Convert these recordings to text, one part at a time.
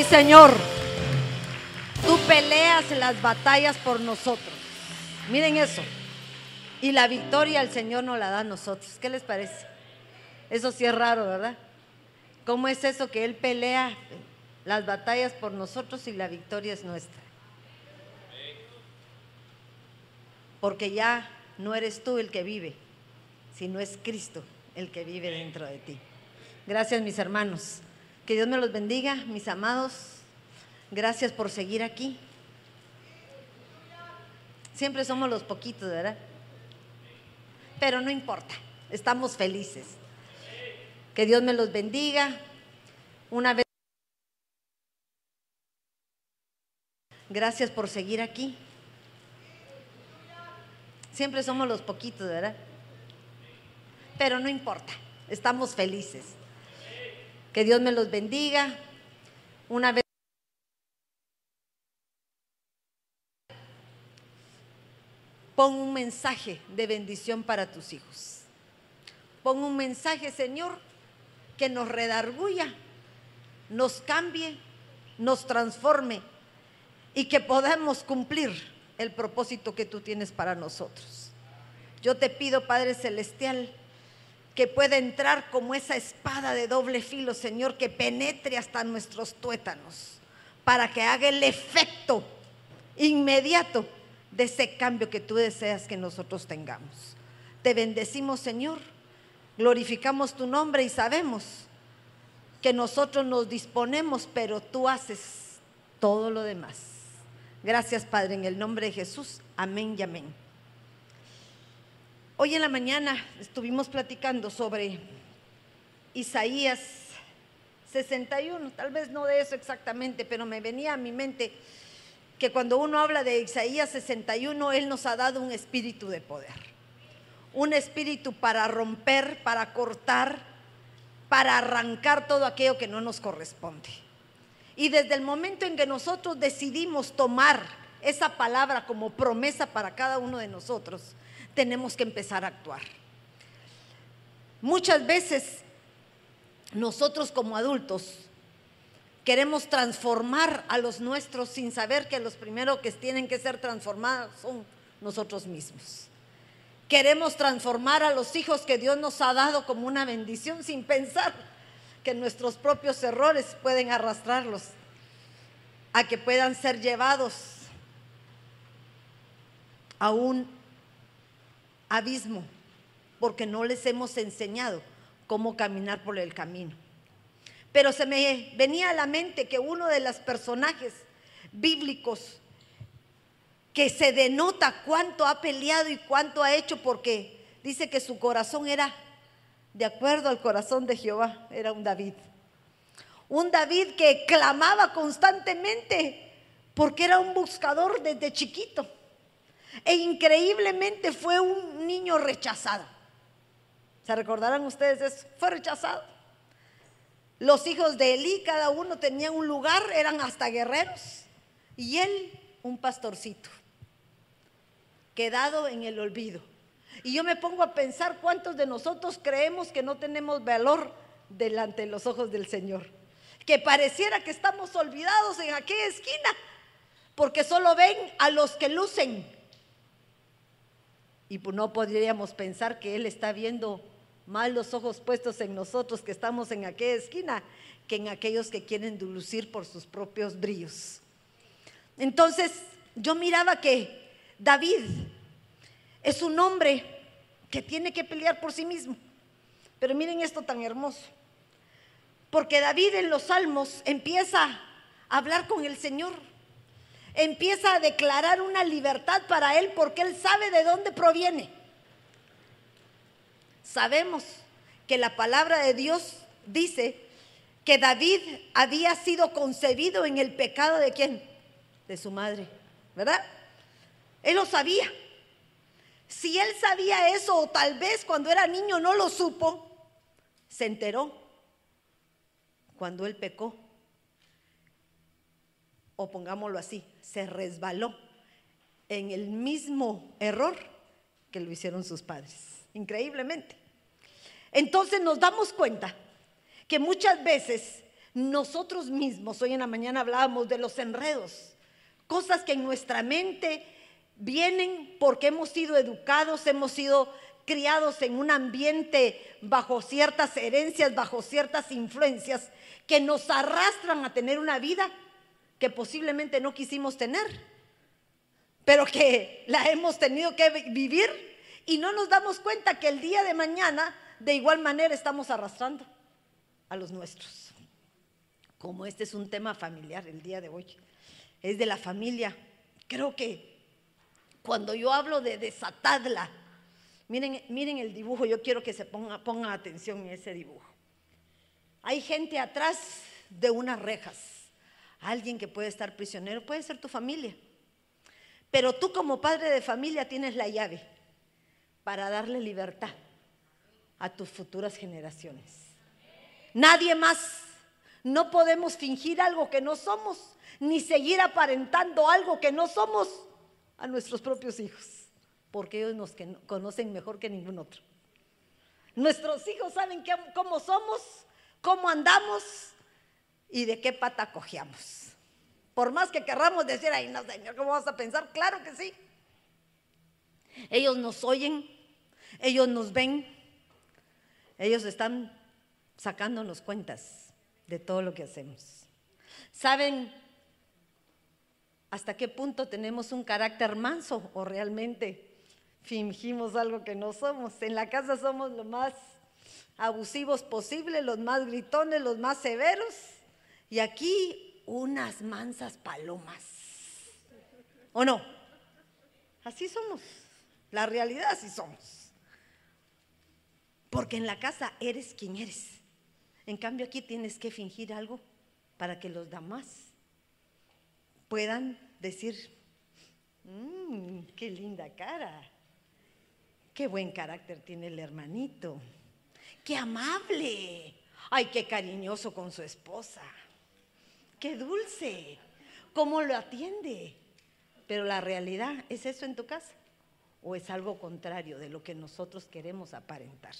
Sí, Señor. Tú peleas las batallas por nosotros. Miren eso. Y la victoria el Señor nos la da a nosotros. ¿Qué les parece? Eso sí es raro, ¿verdad? ¿Cómo es eso que Él pelea las batallas por nosotros y la victoria es nuestra? Porque ya no eres tú el que vive, sino es Cristo el que vive dentro de ti. Gracias mis hermanos. Que Dios me los bendiga, mis amados. Gracias por seguir aquí. Siempre somos los poquitos, ¿verdad? Pero no importa, estamos felices. Que Dios me los bendiga. Una vez. Gracias por seguir aquí. Siempre somos los poquitos, ¿verdad? Pero no importa, estamos felices. Que Dios me los bendiga. Una vez. Pon un mensaje de bendición para tus hijos. Pon un mensaje, Señor, que nos redarguya, nos cambie, nos transforme y que podamos cumplir el propósito que tú tienes para nosotros. Yo te pido, Padre Celestial, que pueda entrar como esa espada de doble filo, Señor, que penetre hasta nuestros tuétanos, para que haga el efecto inmediato de ese cambio que tú deseas que nosotros tengamos. Te bendecimos, Señor, glorificamos tu nombre y sabemos que nosotros nos disponemos, pero tú haces todo lo demás. Gracias, Padre, en el nombre de Jesús. Amén y amén. Hoy en la mañana estuvimos platicando sobre Isaías 61, tal vez no de eso exactamente, pero me venía a mi mente que cuando uno habla de Isaías 61, Él nos ha dado un espíritu de poder. Un espíritu para romper, para cortar, para arrancar todo aquello que no nos corresponde. Y desde el momento en que nosotros decidimos tomar esa palabra como promesa para cada uno de nosotros, tenemos que empezar a actuar. Muchas veces nosotros como adultos queremos transformar a los nuestros sin saber que los primeros que tienen que ser transformados son nosotros mismos. Queremos transformar a los hijos que Dios nos ha dado como una bendición sin pensar que nuestros propios errores pueden arrastrarlos a que puedan ser llevados a un abismo porque no les hemos enseñado cómo caminar por el camino. Pero se me venía a la mente que uno de los personajes bíblicos que se denota cuánto ha peleado y cuánto ha hecho porque dice que su corazón era de acuerdo al corazón de Jehová, era un David. Un David que clamaba constantemente porque era un buscador desde chiquito. E increíblemente fue un niño rechazado. ¿Se recordarán ustedes eso? Fue rechazado. Los hijos de Elí, cada uno tenía un lugar, eran hasta guerreros. Y él, un pastorcito, quedado en el olvido. Y yo me pongo a pensar cuántos de nosotros creemos que no tenemos valor delante de los ojos del Señor. Que pareciera que estamos olvidados en aquella esquina, porque solo ven a los que lucen. Y pues no podríamos pensar que Él está viendo más los ojos puestos en nosotros que estamos en aquella esquina que en aquellos que quieren lucir por sus propios brillos. Entonces yo miraba que David es un hombre que tiene que pelear por sí mismo. Pero miren esto tan hermoso. Porque David en los salmos empieza a hablar con el Señor. Empieza a declarar una libertad para él porque él sabe de dónde proviene. Sabemos que la palabra de Dios dice que David había sido concebido en el pecado de quién? De su madre, ¿verdad? Él lo sabía. Si él sabía eso, o tal vez cuando era niño no lo supo, se enteró cuando él pecó. O pongámoslo así, se resbaló en el mismo error que lo hicieron sus padres. Increíblemente. Entonces nos damos cuenta que muchas veces nosotros mismos, hoy en la mañana hablábamos de los enredos, cosas que en nuestra mente vienen porque hemos sido educados, hemos sido criados en un ambiente bajo ciertas herencias, bajo ciertas influencias que nos arrastran a tener una vida que posiblemente no quisimos tener, pero que la hemos tenido que vivir y no nos damos cuenta que el día de mañana de igual manera estamos arrastrando a los nuestros. Como este es un tema familiar el día de hoy, es de la familia. Creo que cuando yo hablo de desatadla, miren, miren el dibujo, yo quiero que se ponga, atención en ese dibujo. Hay gente atrás de unas rejas, alguien que puede estar prisionero, puede ser tu familia. Pero tú como padre de familia tienes la llave para darle libertad a tus futuras generaciones. Nadie más. No podemos fingir algo que no somos, ni seguir aparentando algo que no somos a nuestros propios hijos, porque ellos nos conocen mejor que ningún otro. Nuestros hijos saben cómo somos, cómo andamos y de qué pata cojeamos. Por más que querramos decir, ay, no, Señor, ¿cómo vas a pensar? Claro que sí. Ellos nos oyen, ellos nos ven, ellos están sacándonos cuentas de todo lo que hacemos. ¿Saben hasta qué punto tenemos un carácter manso o realmente fingimos algo que no somos? En la casa somos lo más abusivos posible, los más gritones, los más severos. Y aquí unas mansas palomas. ¿O no? Así somos. La realidad así somos. Porque en la casa eres quien eres. En cambio aquí tienes que fingir algo para que los demás puedan decir, mmm, qué linda cara, qué buen carácter tiene el hermanito, qué amable, ay, qué cariñoso con su esposa, qué dulce, cómo lo atiende. Pero la realidad, ¿es eso en tu casa? ¿O es algo contrario de lo que nosotros queremos aparentar?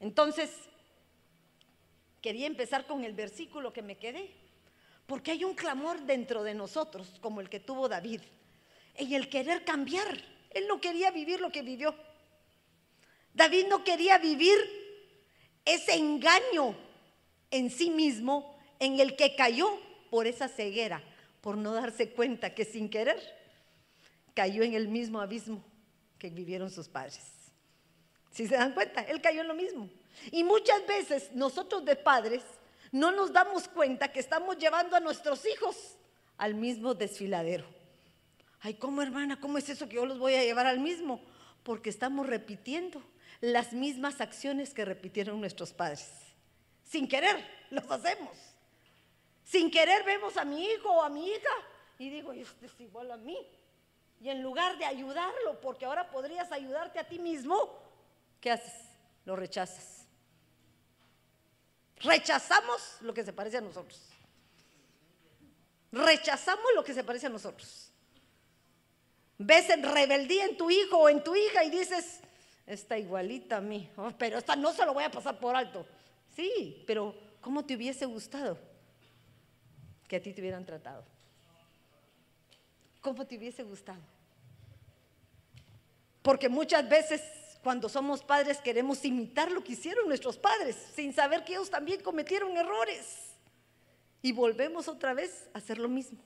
Entonces, quería empezar con el versículo que me quedé, porque hay un clamor dentro de nosotros, como el que tuvo David, en el querer cambiar. Él no quería vivir lo que vivió. David no quería vivir ese engaño en sí mismo en el que cayó por esa ceguera, por no darse cuenta que sin querer cayó en el mismo abismo que vivieron sus padres. Si se dan cuenta, él cayó en lo mismo. Y muchas veces nosotros de padres no nos damos cuenta que estamos llevando a nuestros hijos al mismo desfiladero. Ay, ¿cómo hermana? ¿Cómo es eso que yo los voy a llevar al mismo? Porque estamos repitiendo las mismas acciones que repitieron nuestros padres. Sin querer, los hacemos. Sin querer vemos a mi hijo o a mi hija y digo, este es igual a mí. Y en lugar de ayudarlo, porque ahora podrías ayudarte a ti mismo, ¿qué haces? Lo rechazas. Rechazamos lo que se parece a nosotros. Rechazamos lo que se parece a nosotros. Ves en rebeldía en tu hijo o en tu hija y dices, está igualita a mí, oh, pero esta no se lo voy a pasar por alto. Sí, pero ¿cómo te hubiese gustado que a ti te hubieran tratado? ¿Cómo te hubiese gustado? Porque muchas veces cuando somos padres queremos imitar lo que hicieron nuestros padres, sin saber que ellos también cometieron errores. Y volvemos otra vez a hacer lo mismo.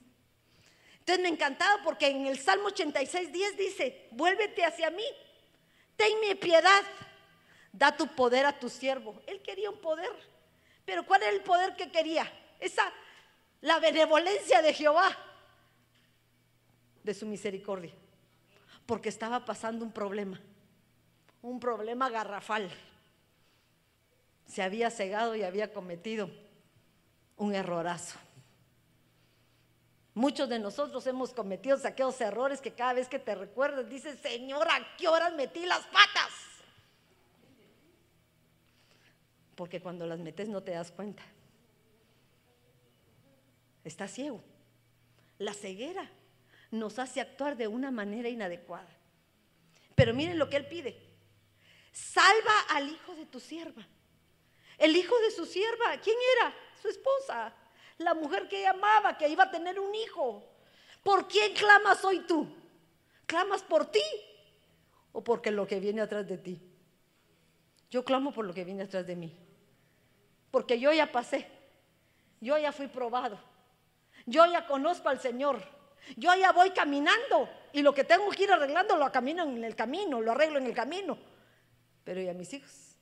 Entonces me encantaba porque en el Salmo 86, 10 dice, vuélvete hacia mí, tenme piedad, da tu poder a tu siervo. Él quería un poder, pero ¿cuál era el poder que quería? Esa, la benevolencia de Jehová, de su misericordia, porque estaba pasando un problema un problema garrafal. Se había cegado y había cometido un errorazo. Muchos de nosotros hemos cometido aquellos errores que cada vez que te recuerdas dices, Señor, ¿a qué horas metí las patas? Porque cuando las metes no te das cuenta. Estás ciego. La ceguera nos hace actuar de una manera inadecuada. Pero miren lo que Él pide salva al hijo de tu sierva. El hijo de su sierva, ¿quién era? su esposa, la mujer que ella amaba, que iba a tener un hijo. ¿Por quién clamas hoy tú? ¿Clamas por ti o porque lo que viene atrás de ti? Yo clamo por lo que viene atrás de mí. Porque yo ya pasé. Yo ya fui probado. Yo ya conozco al Señor. Yo ya voy caminando y lo que tengo que ir arreglando lo camino en el camino, lo arreglo en el camino. Pero ¿y a mis hijos?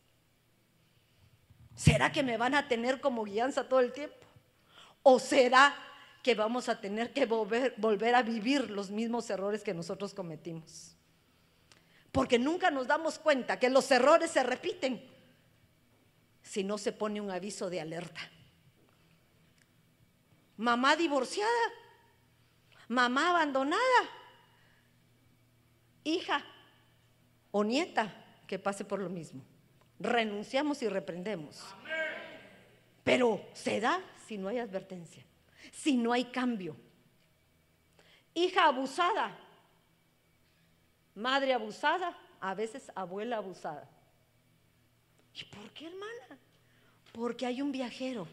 ¿Será que me van a tener como guianza todo el tiempo? ¿O será que vamos a tener que volver, volver a vivir los mismos errores que nosotros cometimos? Porque nunca nos damos cuenta que los errores se repiten si no se pone un aviso de alerta. Mamá divorciada, mamá abandonada, hija o nieta que pase por lo mismo. Renunciamos y reprendemos. Pero se da si no hay advertencia, si no hay cambio. Hija abusada, madre abusada, a veces abuela abusada. ¿Y por qué, hermana? Porque hay un viajero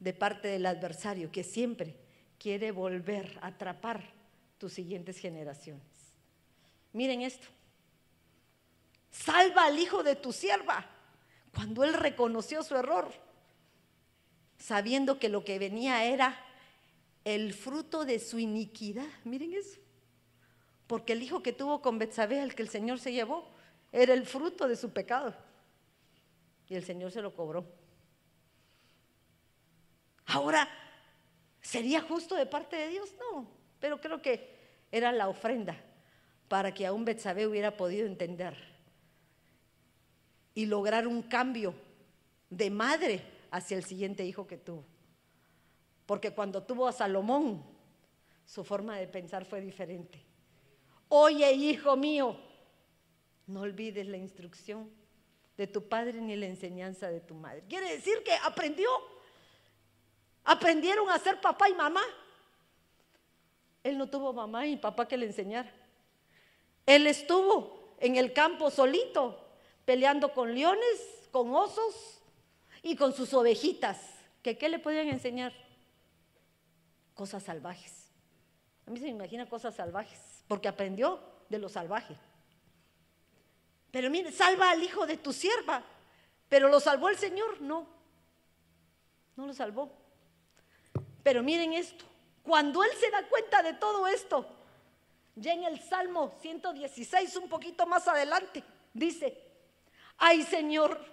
de parte del adversario que siempre quiere volver a atrapar tus siguientes generaciones. Miren esto. Salva al hijo de tu sierva cuando él reconoció su error, sabiendo que lo que venía era el fruto de su iniquidad. Miren eso. Porque el hijo que tuvo con Betsabé, el que el Señor se llevó, era el fruto de su pecado. Y el Señor se lo cobró. Ahora, ¿sería justo de parte de Dios? No, pero creo que era la ofrenda para que aún Betsabé hubiera podido entender y lograr un cambio de madre hacia el siguiente hijo que tuvo. Porque cuando tuvo a Salomón, su forma de pensar fue diferente. Oye, hijo mío, no olvides la instrucción de tu padre ni la enseñanza de tu madre. Quiere decir que aprendió. Aprendieron a ser papá y mamá. Él no tuvo mamá y papá que le enseñara. Él estuvo en el campo solito, peleando con leones, con osos y con sus ovejitas. ¿Que ¿Qué le podían enseñar? Cosas salvajes. A mí se me imagina cosas salvajes, porque aprendió de lo salvaje. Pero mire, salva al hijo de tu sierva. Pero lo salvó el Señor, no. No lo salvó. Pero miren esto, cuando él se da cuenta de todo esto, ya en el Salmo 116, un poquito más adelante, dice, ay Señor,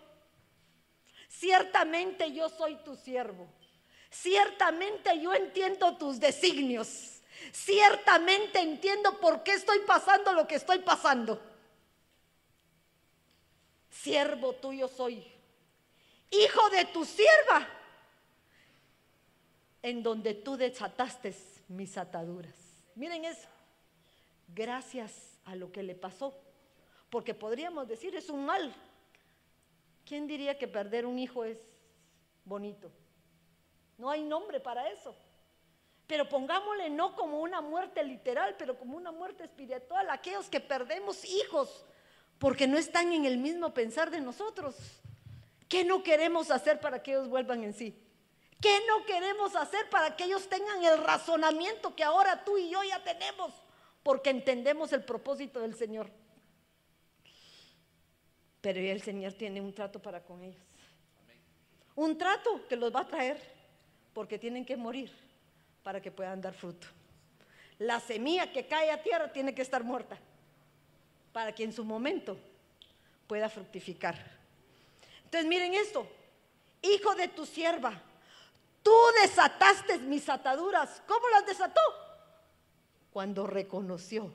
ciertamente yo soy tu siervo, ciertamente yo entiendo tus designios, ciertamente entiendo por qué estoy pasando lo que estoy pasando. Siervo tuyo soy, hijo de tu sierva, en donde tú desataste mis ataduras. Miren eso gracias a lo que le pasó. Porque podríamos decir, es un mal. ¿Quién diría que perder un hijo es bonito? No hay nombre para eso. Pero pongámosle no como una muerte literal, pero como una muerte espiritual. Aquellos que perdemos hijos porque no están en el mismo pensar de nosotros. ¿Qué no queremos hacer para que ellos vuelvan en sí? ¿Qué no queremos hacer para que ellos tengan el razonamiento que ahora tú y yo ya tenemos? porque entendemos el propósito del Señor. Pero el Señor tiene un trato para con ellos. Un trato que los va a traer porque tienen que morir para que puedan dar fruto. La semilla que cae a tierra tiene que estar muerta para que en su momento pueda fructificar. Entonces miren esto, hijo de tu sierva, tú desataste mis ataduras. ¿Cómo las desató? cuando reconoció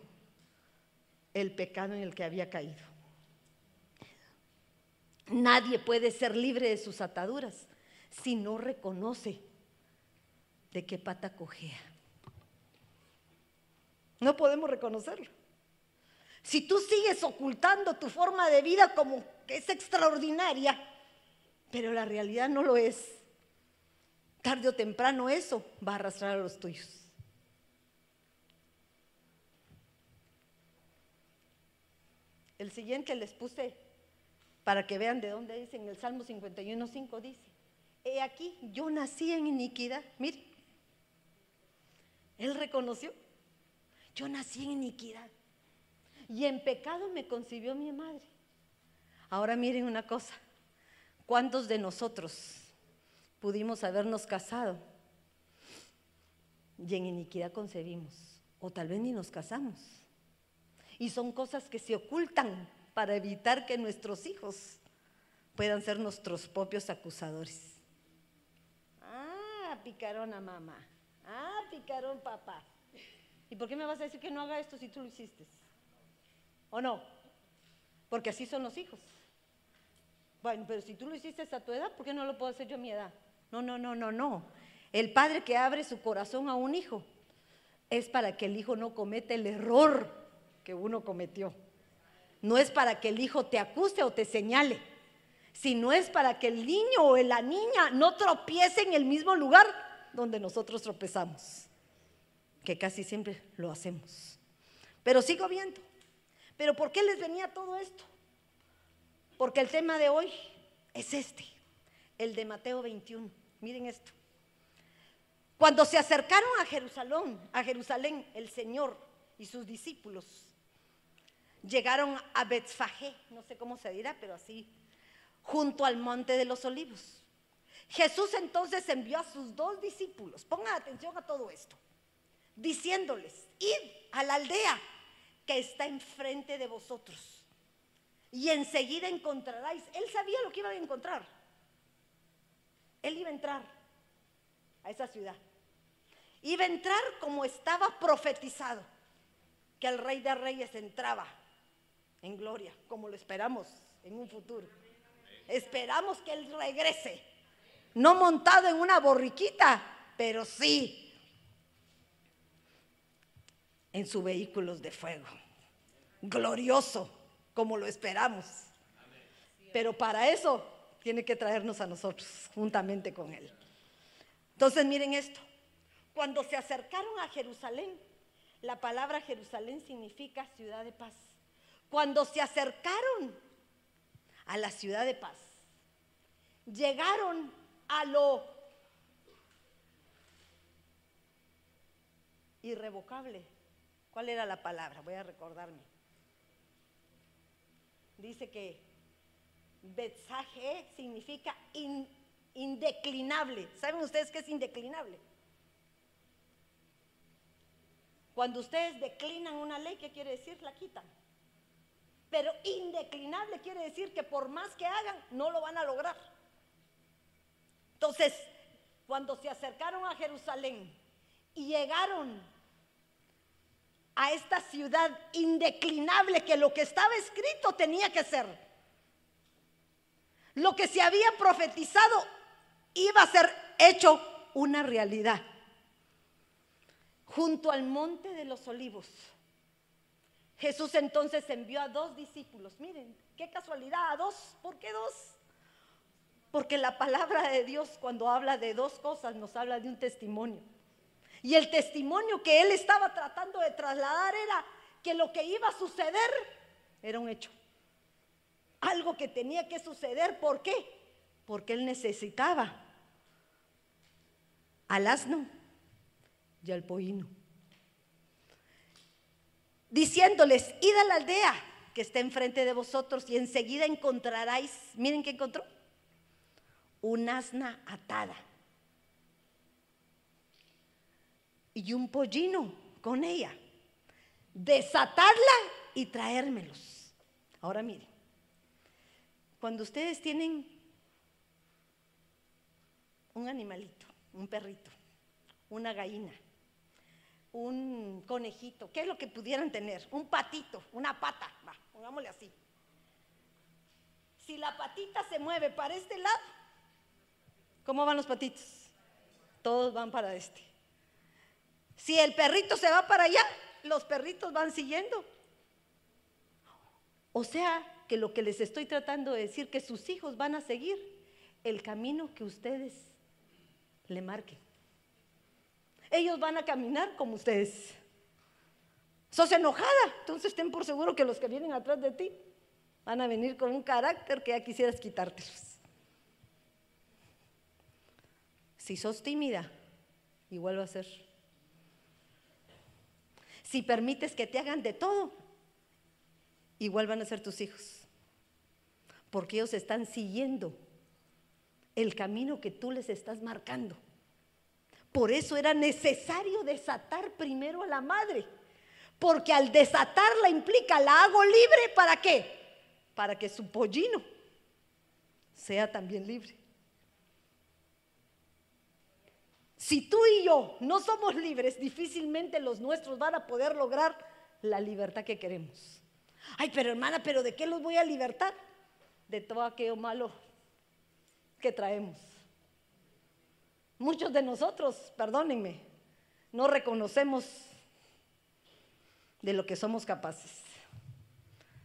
el pecado en el que había caído. Nadie puede ser libre de sus ataduras si no reconoce de qué pata cojea. No podemos reconocerlo. Si tú sigues ocultando tu forma de vida como que es extraordinaria, pero la realidad no lo es, tarde o temprano eso va a arrastrar a los tuyos. El siguiente les puse para que vean de dónde dice en el Salmo 51.5 dice, he aquí, yo nací en iniquidad. Mire, él reconoció, yo nací en iniquidad y en pecado me concibió mi madre. Ahora miren una cosa, ¿cuántos de nosotros pudimos habernos casado y en iniquidad concebimos? O tal vez ni nos casamos. Y son cosas que se ocultan para evitar que nuestros hijos puedan ser nuestros propios acusadores. Ah, picarón a mamá. Ah, picarón papá. ¿Y por qué me vas a decir que no haga esto si tú lo hiciste? ¿O no? Porque así son los hijos. Bueno, pero si tú lo hiciste a tu edad, ¿por qué no lo puedo hacer yo a mi edad? No, no, no, no, no. El padre que abre su corazón a un hijo es para que el hijo no cometa el error que uno cometió. No es para que el hijo te acuse o te señale, sino es para que el niño o la niña no tropiece en el mismo lugar donde nosotros tropezamos, que casi siempre lo hacemos. Pero sigo viendo. Pero ¿por qué les venía todo esto? Porque el tema de hoy es este, el de Mateo 21. Miren esto. Cuando se acercaron a Jerusalén, a Jerusalén, el Señor y sus discípulos llegaron a Betfagé, no sé cómo se dirá, pero así, junto al monte de los olivos. Jesús entonces envió a sus dos discípulos, pongan atención a todo esto, diciéndoles, id a la aldea que está enfrente de vosotros. Y enseguida encontraráis. Él sabía lo que iba a encontrar. Él iba a entrar a esa ciudad. Iba a entrar como estaba profetizado, que el rey de reyes entraba en gloria, como lo esperamos en un futuro. Esperamos que Él regrese, no montado en una borriquita, pero sí en sus vehículos de fuego. Glorioso, como lo esperamos. Pero para eso tiene que traernos a nosotros, juntamente con Él. Entonces miren esto. Cuando se acercaron a Jerusalén, la palabra Jerusalén significa ciudad de paz. Cuando se acercaron a la ciudad de paz, llegaron a lo irrevocable ¿Cuál era la palabra? Voy a recordarme. Dice que Betzaje significa indeclinable. ¿Saben ustedes qué es indeclinable? Cuando ustedes declinan una ley, ¿qué quiere decir? La quitan. Pero indeclinable quiere decir que por más que hagan, no lo van a lograr. Entonces, cuando se acercaron a Jerusalén y llegaron a esta ciudad indeclinable que lo que estaba escrito tenía que ser. Lo que se había profetizado iba a ser hecho una realidad. Junto al monte de los olivos. Jesús entonces envió a dos discípulos. Miren, qué casualidad, a dos. ¿Por qué dos? Porque la palabra de Dios cuando habla de dos cosas nos habla de un testimonio. Y el testimonio que él estaba tratando de trasladar era que lo que iba a suceder era un hecho. Algo que tenía que suceder. ¿Por qué? Porque él necesitaba al asno y al pollino. Diciéndoles, id a la aldea que está enfrente de vosotros y enseguida encontraráis, miren qué encontró, un asna atada y un pollino con ella. Desatarla y traérmelos. Ahora miren, cuando ustedes tienen un animalito, un perrito, una gallina, un conejito, ¿qué es lo que pudieran tener? Un patito, una pata, va, pongámosle así. Si la patita se mueve para este lado, ¿cómo van los patitos? Todos van para este. Si el perrito se va para allá, los perritos van siguiendo. O sea, que lo que les estoy tratando de decir, que sus hijos van a seguir el camino que ustedes le marquen. Ellos van a caminar como ustedes. Sos enojada, entonces estén por seguro que los que vienen atrás de ti van a venir con un carácter que ya quisieras quitártelos. Si sos tímida, igual va a ser. Si permites que te hagan de todo, igual van a ser tus hijos. Porque ellos están siguiendo el camino que tú les estás marcando. Por eso era necesario desatar primero a la madre. Porque al desatarla implica, la hago libre para qué? Para que su pollino sea también libre. Si tú y yo no somos libres, difícilmente los nuestros van a poder lograr la libertad que queremos. Ay, pero hermana, ¿pero de qué los voy a libertar? De todo aquello malo que traemos. Muchos de nosotros, perdónenme, no reconocemos de lo que somos capaces.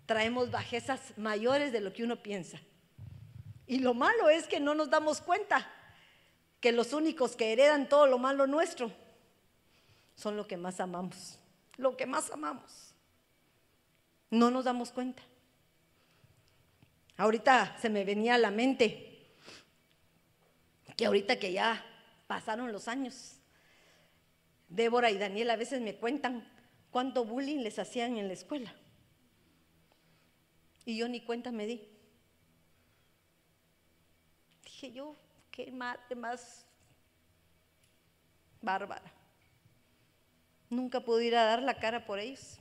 Traemos bajezas mayores de lo que uno piensa. Y lo malo es que no nos damos cuenta que los únicos que heredan todo lo malo nuestro son lo que más amamos, lo que más amamos. No nos damos cuenta. Ahorita se me venía a la mente que ahorita que ya pasaron los años, Débora y Daniel a veces me cuentan cuánto bullying les hacían en la escuela. Y yo ni cuenta me di. Dije yo, qué madre más bárbara. Nunca pude ir a dar la cara por ellos.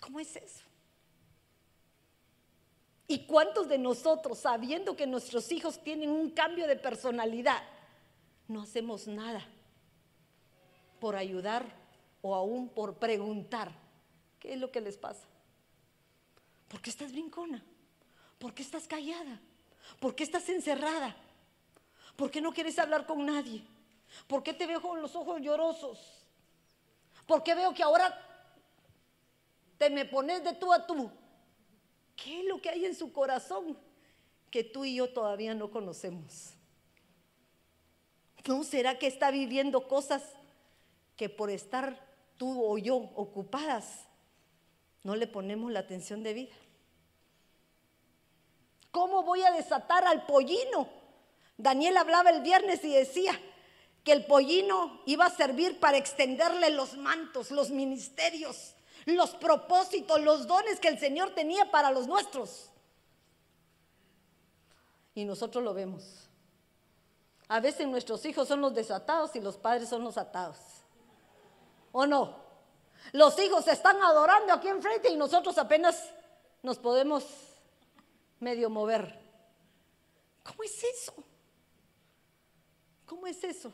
¿Cómo es eso? ¿Y cuántos de nosotros, sabiendo que nuestros hijos tienen un cambio de personalidad, no hacemos nada por ayudar o aún por preguntar qué es lo que les pasa? ¿Por qué estás brincona? ¿Por qué estás callada? ¿Por qué estás encerrada? ¿Por qué no quieres hablar con nadie? ¿Por qué te veo con los ojos llorosos? ¿Por qué veo que ahora te me pones de tú a tú? ¿Qué es lo que hay en su corazón que tú y yo todavía no conocemos? ¿No será que está viviendo cosas que por estar tú o yo ocupadas no le ponemos la atención de vida? ¿Cómo voy a desatar al pollino? Daniel hablaba el viernes y decía que el pollino iba a servir para extenderle los mantos, los ministerios, los propósitos, los dones que el Señor tenía para los nuestros. Y nosotros lo vemos. A veces nuestros hijos son los desatados y los padres son los atados. ¿O no? Los hijos están adorando aquí enfrente y nosotros apenas nos podemos medio mover. ¿Cómo es eso? ¿Cómo es eso?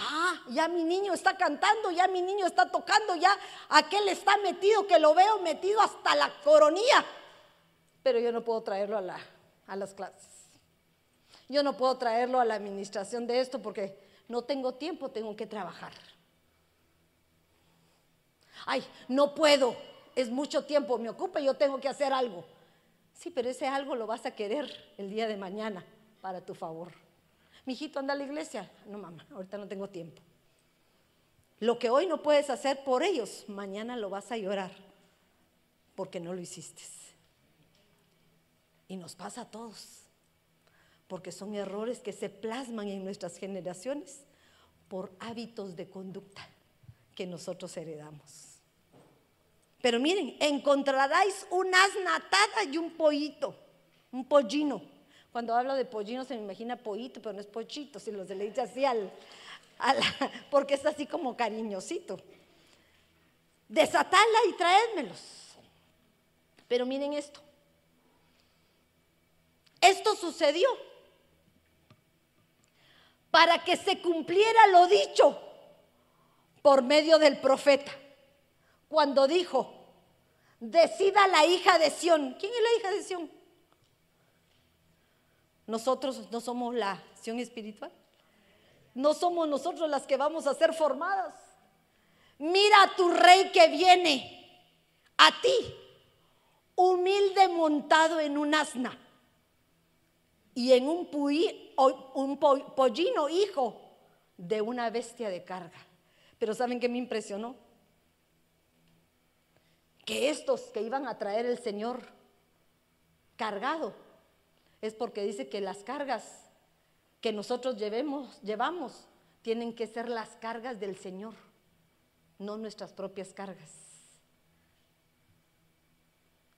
Ah, ya mi niño está cantando, ya mi niño está tocando, ya aquel está metido, que lo veo metido hasta la coronilla. Pero yo no puedo traerlo a, la, a las clases. Yo no puedo traerlo a la administración de esto porque no tengo tiempo, tengo que trabajar. Ay, no puedo, es mucho tiempo, me ocupa yo tengo que hacer algo. Sí, pero ese algo lo vas a querer el día de mañana para tu favor. Mi hijito anda a la iglesia. No, mamá, ahorita no tengo tiempo. Lo que hoy no puedes hacer por ellos, mañana lo vas a llorar porque no lo hiciste. Y nos pasa a todos, porque son errores que se plasman en nuestras generaciones por hábitos de conducta que nosotros heredamos. Pero miren, encontraráis un asna atada y un pollito, un pollino. Cuando hablo de pollino se me imagina pollito, pero no es pochito, si lo se le dice así al, porque es así como cariñosito. Desatadla y traédmelos. Pero miren esto. Esto sucedió para que se cumpliera lo dicho por medio del profeta cuando dijo, decida la hija de Sión. ¿Quién es la hija de Sión? Nosotros no somos la Sión espiritual. No somos nosotros las que vamos a ser formadas. Mira a tu rey que viene a ti, humilde montado en un asna y en un, un pollino hijo de una bestia de carga. Pero ¿saben qué me impresionó? que estos que iban a traer el Señor cargado es porque dice que las cargas que nosotros llevemos, llevamos tienen que ser las cargas del Señor, no nuestras propias cargas.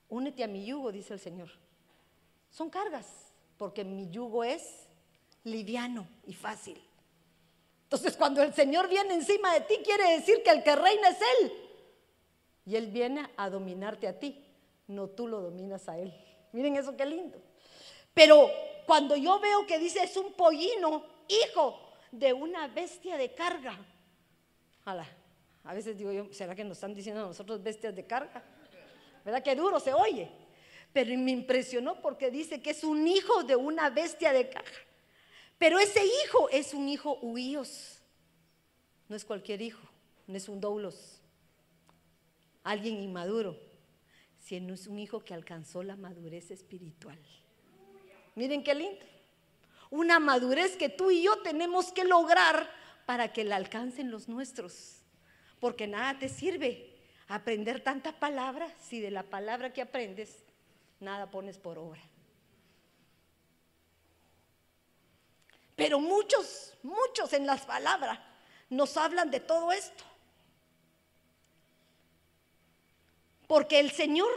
Únete a mi yugo, dice el Señor. Son cargas, porque mi yugo es liviano y fácil. Entonces, cuando el Señor viene encima de ti, quiere decir que el que reina es Él. Y Él viene a dominarte a ti, no tú lo dominas a Él. Miren eso qué lindo. Pero cuando yo veo que dice es un pollino, hijo de una bestia de carga. a veces digo yo, ¿será que nos están diciendo a nosotros bestias de carga? ¿Verdad que duro se oye? Pero me impresionó porque dice que es un hijo de una bestia de carga. Pero ese hijo es un hijo huíos. No es cualquier hijo, no es un doulos. Alguien inmaduro, sino es un hijo que alcanzó la madurez espiritual. Miren qué lindo. Una madurez que tú y yo tenemos que lograr para que la alcancen los nuestros. Porque nada te sirve aprender tanta palabra si de la palabra que aprendes nada pones por obra. Pero muchos, muchos en las palabras nos hablan de todo esto. Porque el Señor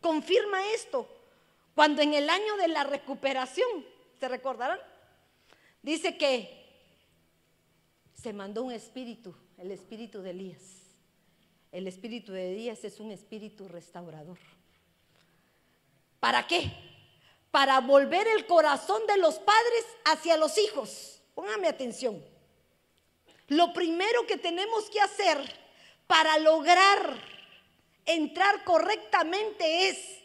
confirma esto cuando en el año de la recuperación, ¿se recordarán? Dice que se mandó un espíritu, el espíritu de Elías. El espíritu de Elías es un espíritu restaurador. ¿Para qué? para volver el corazón de los padres hacia los hijos. Póngame atención. Lo primero que tenemos que hacer para lograr entrar correctamente es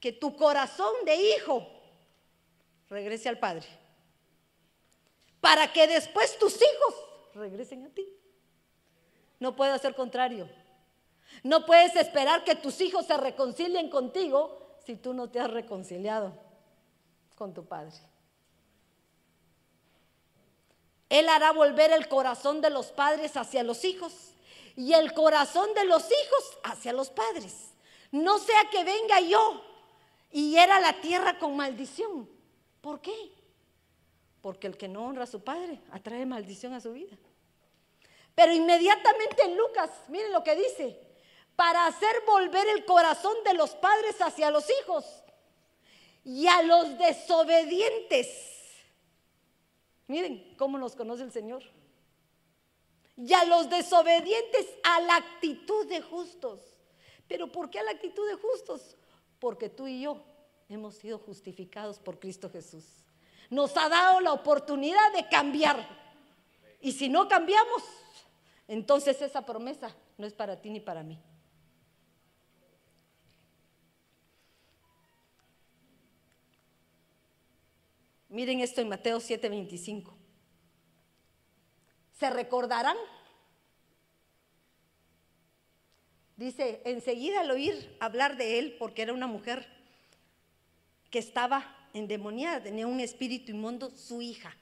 que tu corazón de hijo regrese al Padre. Para que después tus hijos regresen a ti. No puede ser contrario. No puedes esperar que tus hijos se reconcilien contigo si tú no te has reconciliado con tu Padre. Él hará volver el corazón de los padres hacia los hijos y el corazón de los hijos hacia los padres. No sea que venga yo y hiera la tierra con maldición. ¿Por qué? Porque el que no honra a su padre atrae maldición a su vida. Pero inmediatamente en Lucas, miren lo que dice, para hacer volver el corazón de los padres hacia los hijos y a los desobedientes. Miren cómo nos conoce el Señor. Y a los desobedientes a la actitud de justos. ¿Pero por qué a la actitud de justos? Porque tú y yo hemos sido justificados por Cristo Jesús. Nos ha dado la oportunidad de cambiar. Y si no cambiamos, entonces esa promesa no es para ti ni para mí. Miren esto en Mateo 7:25. ¿Se recordarán? Dice, enseguida al oír hablar de él, porque era una mujer que estaba endemoniada, tenía un espíritu inmundo, su hija.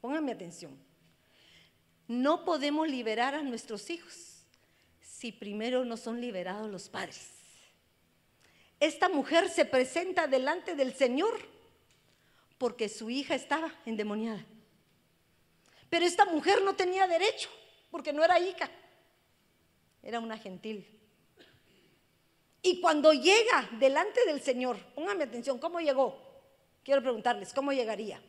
Pónganme atención. No podemos liberar a nuestros hijos si primero no son liberados los padres. Esta mujer se presenta delante del Señor porque su hija estaba endemoniada. Pero esta mujer no tenía derecho, porque no era hija, era una gentil. Y cuando llega delante del Señor, póngame atención, ¿cómo llegó? Quiero preguntarles, ¿cómo llegaría?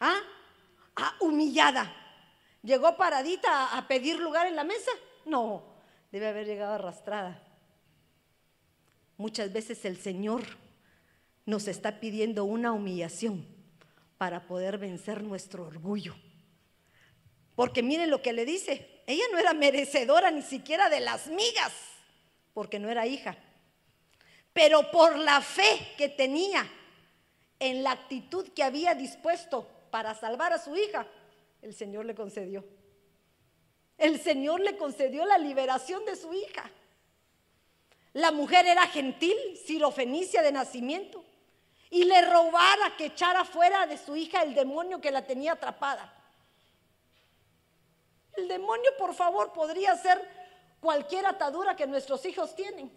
¿Ah? ah humillada. ¿Llegó paradita a pedir lugar en la mesa? No, debe haber llegado arrastrada. Muchas veces el Señor nos está pidiendo una humillación para poder vencer nuestro orgullo. Porque miren lo que le dice, ella no era merecedora ni siquiera de las migas, porque no era hija. Pero por la fe que tenía en la actitud que había dispuesto para salvar a su hija, el Señor le concedió. El Señor le concedió la liberación de su hija. La mujer era gentil, sirofenicia de nacimiento y le robara que echara fuera de su hija el demonio que la tenía atrapada. El demonio, por favor, podría ser cualquier atadura que nuestros hijos tienen.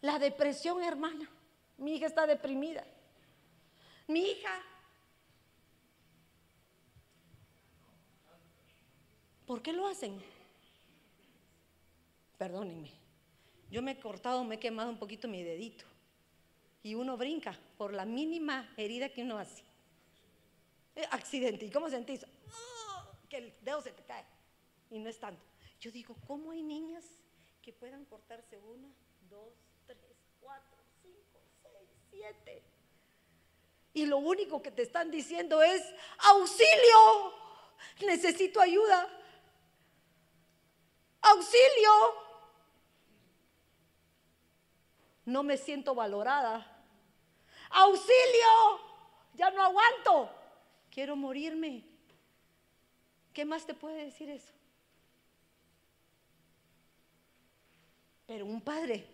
La depresión, hermana. Mi hija está deprimida. Mi hija. ¿Por qué lo hacen? Perdónenme. Yo me he cortado, me he quemado un poquito mi dedito. Y uno brinca por la mínima herida que uno hace. Eh, accidente. ¿Y cómo sentís? Que el dedo se te cae. Y no es tanto. Yo digo, ¿cómo hay niñas que puedan cortarse una, dos, tres, cuatro, cinco, seis, siete? Y lo único que te están diciendo es, auxilio, necesito ayuda. Auxilio. No me siento valorada. Auxilio, ya no aguanto. Quiero morirme. ¿Qué más te puede decir eso? Pero un padre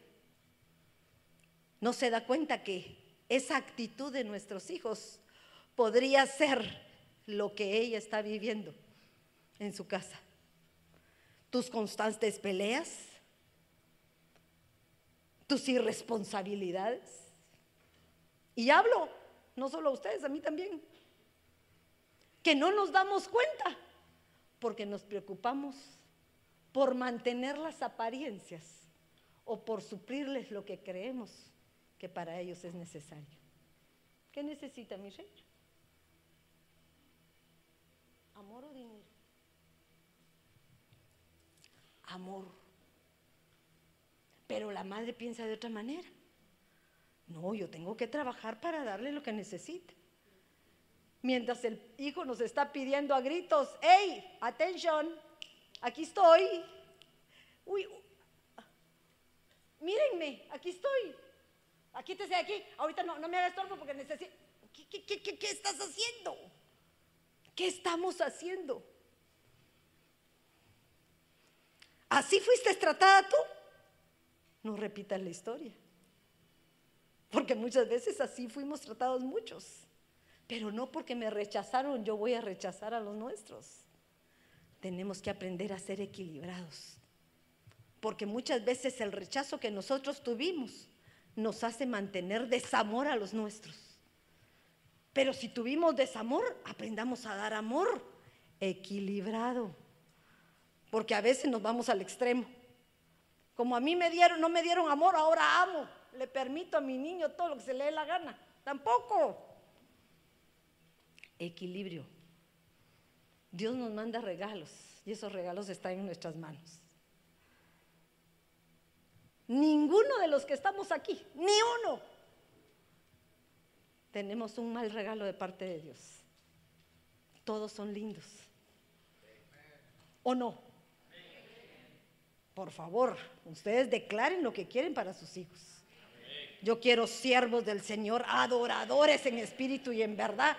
no se da cuenta que esa actitud de nuestros hijos podría ser lo que ella está viviendo en su casa. Tus constantes peleas, tus irresponsabilidades. Y hablo, no solo a ustedes, a mí también, que no nos damos cuenta porque nos preocupamos por mantener las apariencias o por suplirles lo que creemos que para ellos es necesario. ¿Qué necesita mi rey? ¿Amor o dinero? Amor. Pero la madre piensa de otra manera. No, yo tengo que trabajar para darle lo que necesita. Mientras el hijo nos está pidiendo a gritos, hey, atención, aquí estoy. Uy, mírenme, aquí estoy. Aquí te sé aquí. Ahorita no, no me hagas estorbo porque necesito. ¿Qué, qué, qué, ¿Qué estás haciendo? ¿Qué estamos haciendo? ¿Así fuiste tratada tú? No repitas la historia. Porque muchas veces así fuimos tratados muchos. Pero no porque me rechazaron, yo voy a rechazar a los nuestros. Tenemos que aprender a ser equilibrados porque muchas veces el rechazo que nosotros tuvimos nos hace mantener desamor a los nuestros. Pero si tuvimos desamor, aprendamos a dar amor equilibrado, porque a veces nos vamos al extremo. Como a mí me dieron, no me dieron amor, ahora amo. Le permito a mi niño todo lo que se le dé la gana. Tampoco. Equilibrio. Dios nos manda regalos y esos regalos están en nuestras manos. Ninguno de los que estamos aquí, ni uno, tenemos un mal regalo de parte de Dios. Todos son lindos. ¿O no? Por favor, ustedes declaren lo que quieren para sus hijos. Yo quiero siervos del Señor, adoradores en espíritu y en verdad.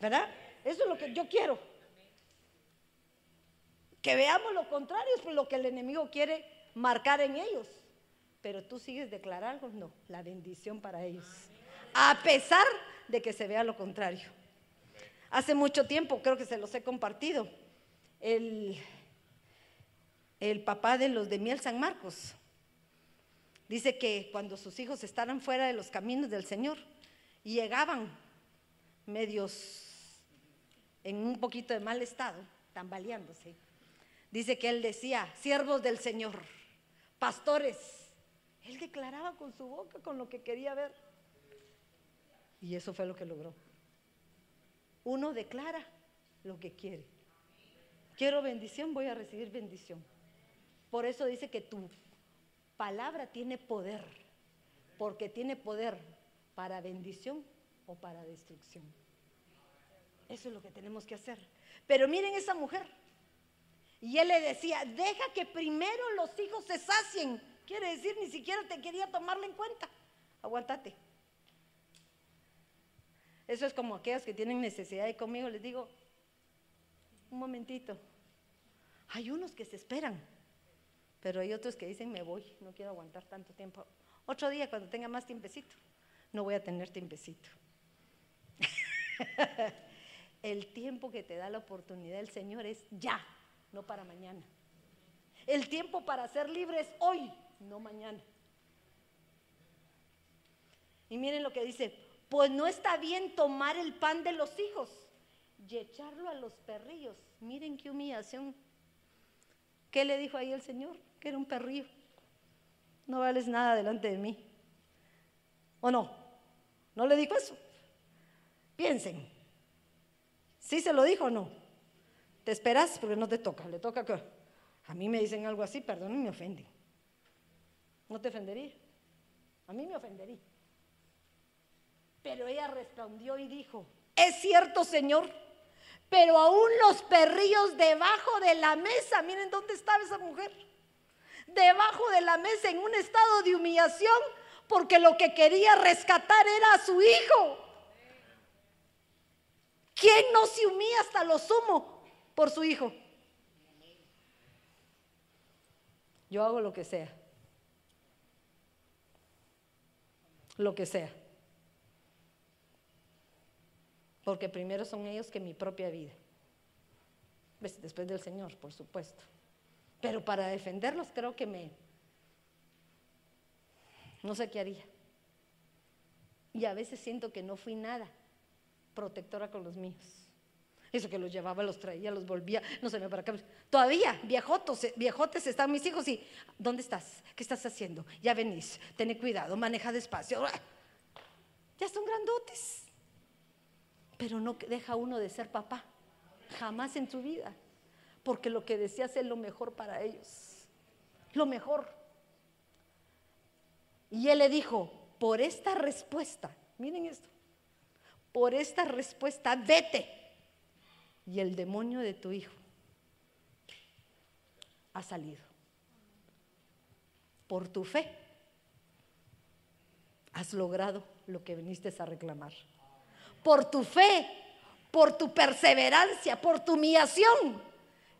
¿Verdad? Eso es lo que yo quiero. Que veamos lo contrario, es lo que el enemigo quiere marcar en ellos. Pero tú sigues declarando, no, la bendición para ellos. A pesar de que se vea lo contrario. Hace mucho tiempo, creo que se los he compartido, el, el papá de los de Miel San Marcos dice que cuando sus hijos estaban fuera de los caminos del Señor y llegaban medios en un poquito de mal estado, tambaleándose, dice que él decía, siervos del Señor, pastores. Él declaraba con su boca, con lo que quería ver. Y eso fue lo que logró. Uno declara lo que quiere. Quiero bendición, voy a recibir bendición. Por eso dice que tu palabra tiene poder, porque tiene poder para bendición o para destrucción. Eso es lo que tenemos que hacer. Pero miren esa mujer, y él le decía, deja que primero los hijos se sacien. Quiere decir, ni siquiera te quería tomarle en cuenta. Aguántate. Eso es como aquellas que tienen necesidad y conmigo les digo, un momentito. Hay unos que se esperan, pero hay otros que dicen, me voy, no quiero aguantar tanto tiempo. Otro día, cuando tenga más tiempecito, no voy a tener tiempecito. el tiempo que te da la oportunidad el Señor es ya no para mañana. El tiempo para ser libre es hoy, no mañana. Y miren lo que dice, pues no está bien tomar el pan de los hijos y echarlo a los perrillos. Miren qué humillación. ¿Qué le dijo ahí el Señor? Que era un perrillo. No vales nada delante de mí. ¿O no? ¿No le dijo eso? Piensen. ¿Sí se lo dijo o no? Te esperas porque no te toca. Le toca que a mí me dicen algo así, perdón, me ofenden. ¿No te ofendería? A mí me ofendería. Pero ella respondió y dijo, es cierto, Señor, pero aún los perrillos debajo de la mesa, miren dónde estaba esa mujer, debajo de la mesa en un estado de humillación, porque lo que quería rescatar era a su hijo. ¿Quién no se humilla hasta lo sumo por su hijo? Yo hago lo que sea. Lo que sea. Porque primero son ellos que mi propia vida. Después del Señor, por supuesto. Pero para defenderlos creo que me... No sé qué haría. Y a veces siento que no fui nada protectora con los míos. Eso que los llevaba, los traía, los volvía, no sé, para acá. Todavía, viejotos, viejotes están mis hijos y, ¿dónde estás? ¿Qué estás haciendo? Ya venís, ten cuidado, maneja despacio. Ya son grandotes. Pero no deja uno de ser papá, jamás en su vida, porque lo que deseas es lo mejor para ellos, lo mejor. Y él le dijo, por esta respuesta, miren esto, por esta respuesta, vete y el demonio de tu hijo ha salido. Por tu fe has logrado lo que viniste a reclamar. Por tu fe, por tu perseverancia, por tu humillación,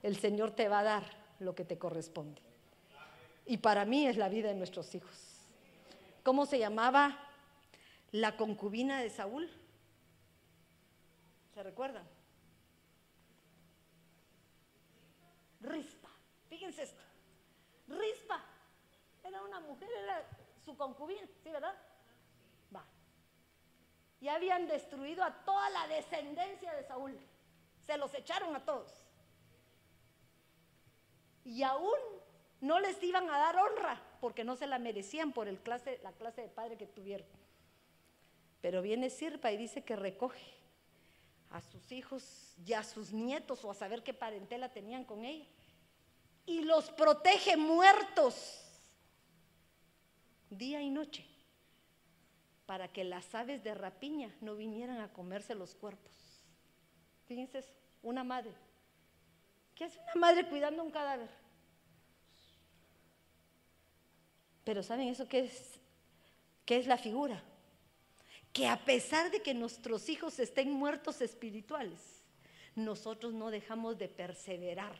el Señor te va a dar lo que te corresponde. Y para mí es la vida de nuestros hijos. ¿Cómo se llamaba la concubina de Saúl? ¿Se recuerdan? Rispa. Fíjense esto. Rispa era una mujer, era su concubina, ¿sí, verdad? Va. Y habían destruido a toda la descendencia de Saúl. Se los echaron a todos. Y aún no les iban a dar honra porque no se la merecían por el clase, la clase de padre que tuvieron. Pero viene Sirpa y dice que recoge a sus hijos y a sus nietos o a saber qué parentela tenían con ella y los protege muertos día y noche para que las aves de rapiña no vinieran a comerse los cuerpos. Fíjense eso, una madre. ¿Qué hace una madre cuidando un cadáver? Pero ¿saben eso qué es? ¿Qué es la figura? Que a pesar de que nuestros hijos estén muertos espirituales, nosotros no dejamos de perseverar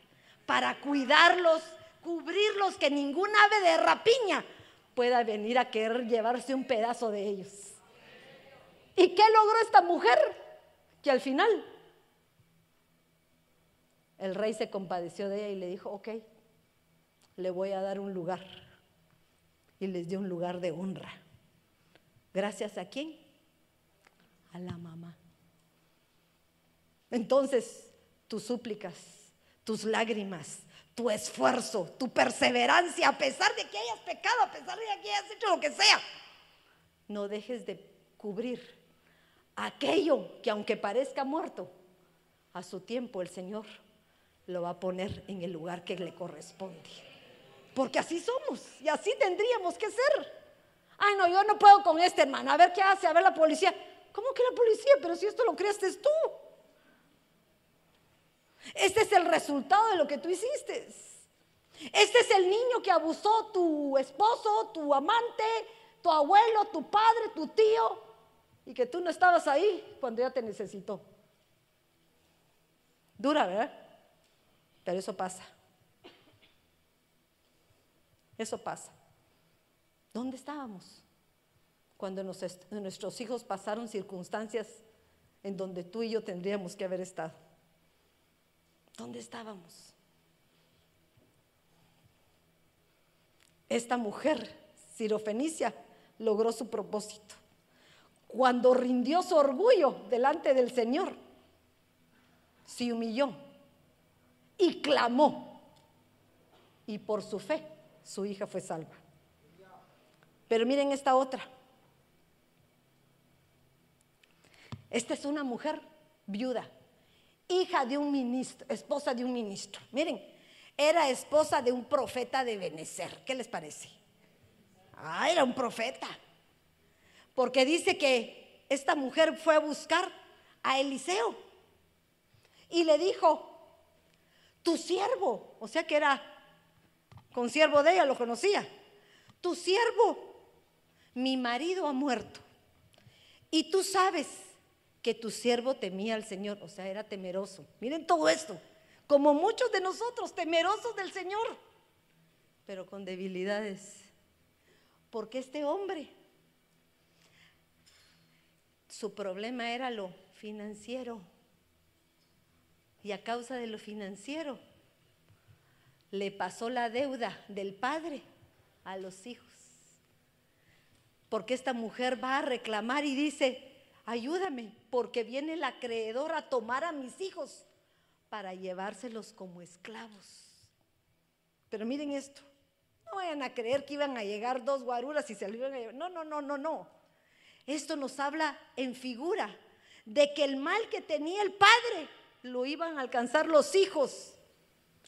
para cuidarlos, cubrirlos, que ningún ave de rapiña pueda venir a querer llevarse un pedazo de ellos. ¿Y qué logró esta mujer? Que al final el rey se compadeció de ella y le dijo, ok, le voy a dar un lugar. Y les dio un lugar de honra. ¿Gracias a quién? A la mamá. Entonces, tus súplicas tus lágrimas, tu esfuerzo, tu perseverancia, a pesar de que hayas pecado, a pesar de que hayas hecho lo que sea. No dejes de cubrir aquello que aunque parezca muerto, a su tiempo el Señor lo va a poner en el lugar que le corresponde. Porque así somos y así tendríamos que ser. Ay, no, yo no puedo con este hermano. A ver qué hace, a ver la policía. ¿Cómo que la policía? Pero si esto lo creaste tú. Este es el resultado de lo que tú hiciste. Este es el niño que abusó tu esposo, tu amante, tu abuelo, tu padre, tu tío, y que tú no estabas ahí cuando ya te necesitó. Dura, ¿verdad? Pero eso pasa. Eso pasa. ¿Dónde estábamos? Cuando nuestros hijos pasaron circunstancias en donde tú y yo tendríamos que haber estado. ¿Dónde estábamos? Esta mujer, Sirofenicia, logró su propósito. cuando rindió su orgullo delante del Señor, se humilló y clamó. Y por su fe, su hija fue salva. Pero miren esta otra. Esta es una mujer viuda, hija de un ministro, esposa de un ministro. Miren, era esposa de un profeta de Benecer. ¿Qué les parece? Ah, era un profeta. Porque dice que esta mujer fue a buscar a Eliseo y le dijo, tu siervo, o sea que era con siervo de ella, lo conocía, tu siervo, mi marido ha muerto. Y tú sabes que tu siervo temía al Señor, o sea, era temeroso. Miren todo esto, como muchos de nosotros, temerosos del Señor, pero con debilidades. Porque este hombre su problema era lo financiero. Y a causa de lo financiero, le pasó la deuda del padre a los hijos. Porque esta mujer va a reclamar y dice, ayúdame, porque viene el acreedor a tomar a mis hijos para llevárselos como esclavos. Pero miren esto, no vayan a creer que iban a llegar dos guaruras y se lo iban a llevar. No, no, no, no, no. Esto nos habla en figura de que el mal que tenía el padre lo iban a alcanzar los hijos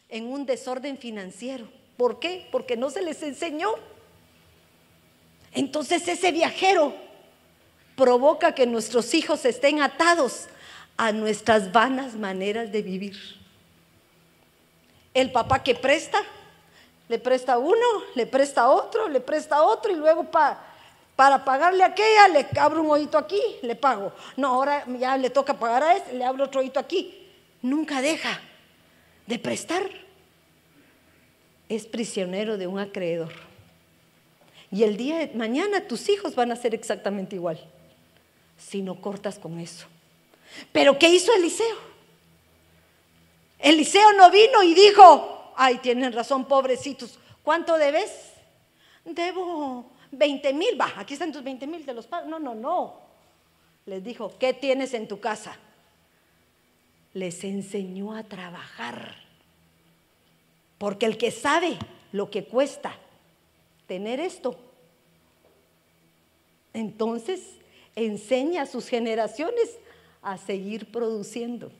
en un desorden financiero. ¿Por qué? Porque no se les enseñó. Entonces ese viajero provoca que nuestros hijos estén atados a nuestras vanas maneras de vivir. El papá que presta, le presta uno, le presta otro, le presta otro y luego para pagarle a aquella, le abro un oído aquí, le pago. No, ahora ya le toca pagar a este, le abro otro oído aquí. Nunca deja de prestar. Es prisionero de un acreedor. Y el día de mañana tus hijos van a ser exactamente igual, si no cortas con eso. Pero ¿qué hizo Eliseo? Eliseo no vino y dijo, ay, tienen razón, pobrecitos, ¿cuánto debes? Debo 20 mil, va, aquí están tus 20 mil, de los pagos. No, no, no. Les dijo, ¿qué tienes en tu casa? Les enseñó a trabajar. Porque el que sabe lo que cuesta tener esto, entonces enseña a sus generaciones a seguir produciendo.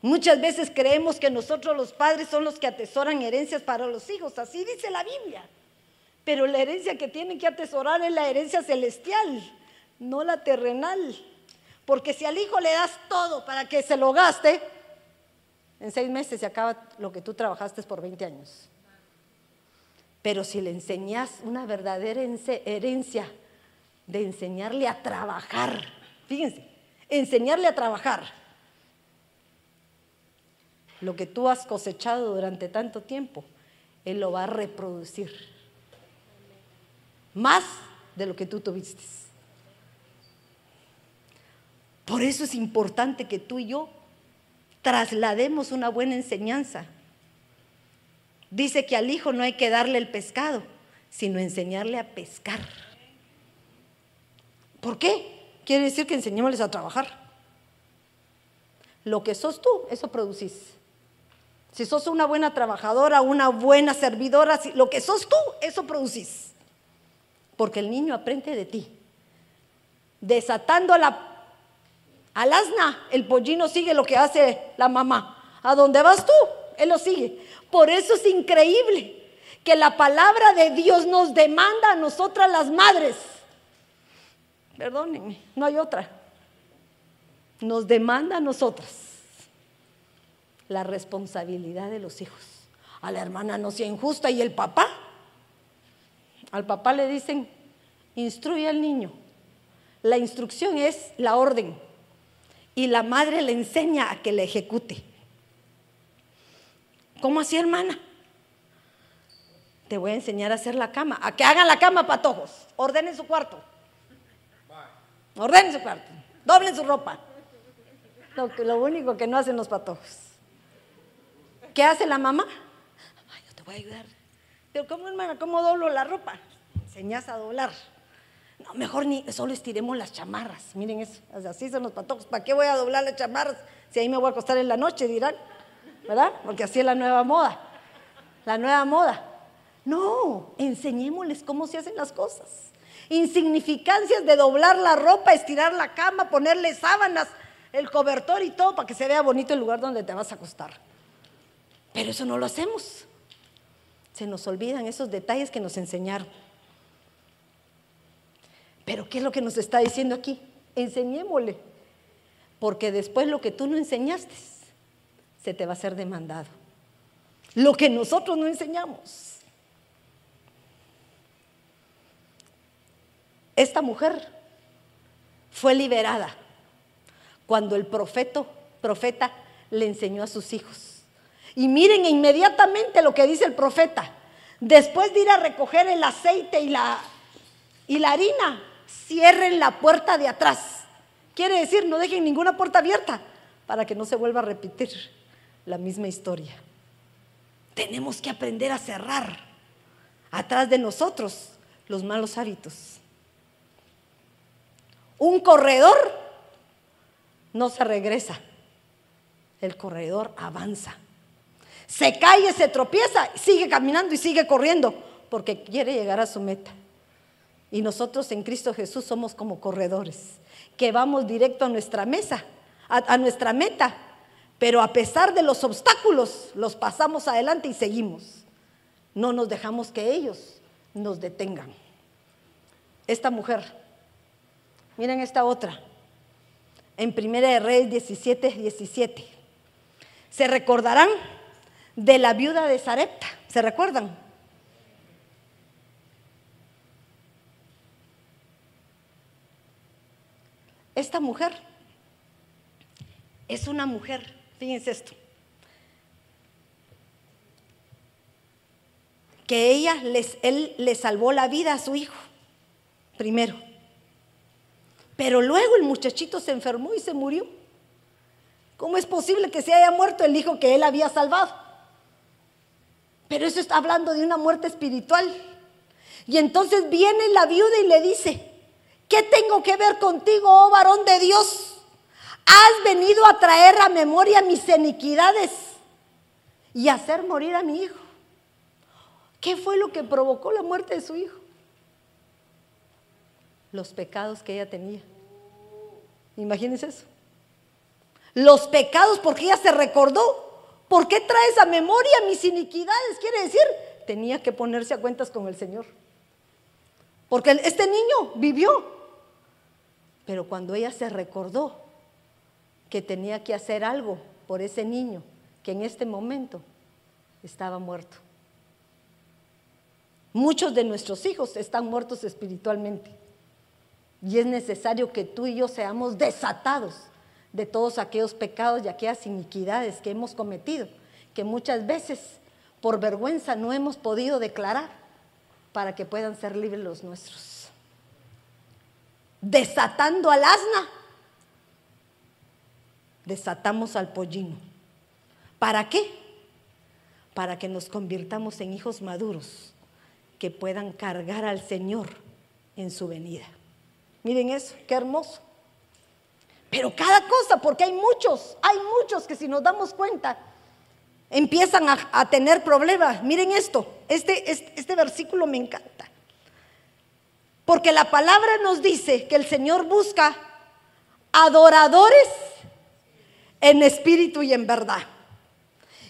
Muchas veces creemos que nosotros los padres son los que atesoran herencias para los hijos, así dice la Biblia. Pero la herencia que tienen que atesorar es la herencia celestial, no la terrenal. Porque si al hijo le das todo para que se lo gaste, en seis meses se acaba lo que tú trabajaste por 20 años. Pero si le enseñas una verdadera herencia de enseñarle a trabajar, fíjense, enseñarle a trabajar lo que tú has cosechado durante tanto tiempo, él lo va a reproducir más de lo que tú tuviste. Por eso es importante que tú y yo traslademos una buena enseñanza. Dice que al hijo no hay que darle el pescado, sino enseñarle a pescar. ¿Por qué? Quiere decir que enseñémosles a trabajar. Lo que sos tú, eso producís. Si sos una buena trabajadora, una buena servidora, lo que sos tú, eso producís porque el niño aprende de ti. Desatando la, al asna, el pollino sigue lo que hace la mamá. ¿A dónde vas tú? Él lo sigue. Por eso es increíble que la palabra de Dios nos demanda a nosotras las madres. Perdónenme, no hay otra. Nos demanda a nosotras la responsabilidad de los hijos. A la hermana no sea injusta y el papá al papá le dicen, instruye al niño. La instrucción es la orden y la madre le enseña a que la ejecute. ¿Cómo así, hermana? Te voy a enseñar a hacer la cama, a que hagan la cama, patojos. Ordenen su cuarto. Ordenen su cuarto. Doblen su ropa. Lo, lo único que no hacen los patojos. ¿Qué hace la mamá? yo te voy a ayudar. Pero ¿cómo, hermana? ¿Cómo doblo la ropa? Enseñas a doblar. No, mejor ni solo estiremos las chamarras. Miren eso, así son los patojos. ¿Para qué voy a doblar las chamarras si ahí me voy a acostar en la noche? Dirán, ¿verdad? Porque así es la nueva moda. La nueva moda. No, enseñémosles cómo se hacen las cosas. Insignificancias de doblar la ropa, estirar la cama, ponerle sábanas, el cobertor y todo para que se vea bonito el lugar donde te vas a acostar. Pero eso no lo hacemos. Se nos olvidan esos detalles que nos enseñaron. Pero ¿qué es lo que nos está diciendo aquí? Enseñémosle. Porque después lo que tú no enseñaste se te va a ser demandado. Lo que nosotros no enseñamos. Esta mujer fue liberada cuando el profeta, profeta le enseñó a sus hijos. Y miren inmediatamente lo que dice el profeta. Después de ir a recoger el aceite y la, y la harina, cierren la puerta de atrás. Quiere decir, no dejen ninguna puerta abierta para que no se vuelva a repetir la misma historia. Tenemos que aprender a cerrar atrás de nosotros los malos hábitos. Un corredor no se regresa, el corredor avanza. Se cae, se tropieza, sigue caminando y sigue corriendo porque quiere llegar a su meta. Y nosotros en Cristo Jesús somos como corredores, que vamos directo a nuestra mesa, a, nuestra meta, pero a pesar de los obstáculos, los pasamos adelante y seguimos. No nos dejamos que ellos nos detengan. Esta mujer Miren esta otra. En Primera de Reyes 17, 17. Se recordarán de la viuda de Sarepta. ¿Se recuerdan? Esta mujer es una mujer, fíjense esto, que ella les, él le salvó la vida a su hijo, primero. Pero luego el muchachito se enfermó y se murió. ¿Cómo es posible que se haya muerto el hijo que él había salvado? Pero eso está hablando de una muerte espiritual. Y entonces viene la viuda y le dice, ¿qué tengo que ver contigo, oh varón de Dios? Has venido a traer a memoria mis iniquidades y hacer morir a mi hijo. ¿Qué fue lo que provocó la muerte de su hijo? Los pecados que ella tenía. Imagínense eso. Los pecados porque ella se recordó. ¿Por qué traes a memoria mis iniquidades? Quiere decir, tenía que ponerse a cuentas con el Señor. Porque este niño vivió. Pero cuando ella se recordó que tenía que hacer algo por ese niño, que en este momento estaba muerto. Muchos de nuestros hijos están muertos espiritualmente. Y es necesario que tú y yo seamos desatados de todos aquellos pecados y aquellas iniquidades que hemos cometido, que muchas veces por vergüenza no hemos podido declarar para que puedan ser libres los nuestros. Desatando al asna, desatamos al pollino. ¿Para qué? Para que nos convirtamos en hijos maduros que puedan cargar al Señor en su venida. Miren eso, qué hermoso. Pero cada cosa, porque hay muchos, hay muchos que si nos damos cuenta, empiezan a, tener problemas. Miren esto, este, este, versículo me encanta. Porque la palabra nos dice que el Señor busca adoradores en espíritu y en verdad.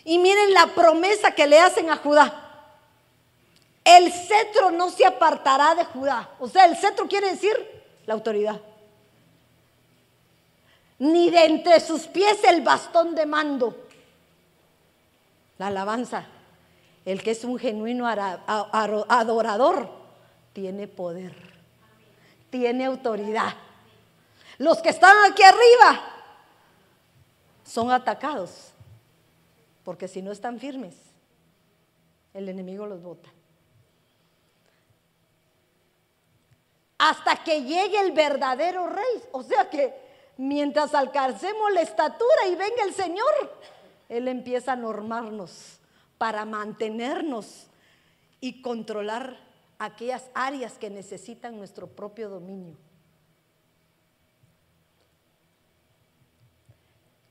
Y miren la promesa que le hacen a Judá. El cetro no se apartará de Judá. O sea, el cetro quiere decir la autoridad. Ni de entre sus pies el bastón de mando. La alabanza. El que es un genuino adorador tiene poder, tiene autoridad. Los que están aquí arriba son atacados, porque si no están firmes, el enemigo los bota. Hasta que llegue el verdadero rey. O sea que mientras alcancemos la estatura y venga el Señor, Él empieza a normarnos para mantenernos y controlar aquellas áreas que necesitan nuestro propio dominio.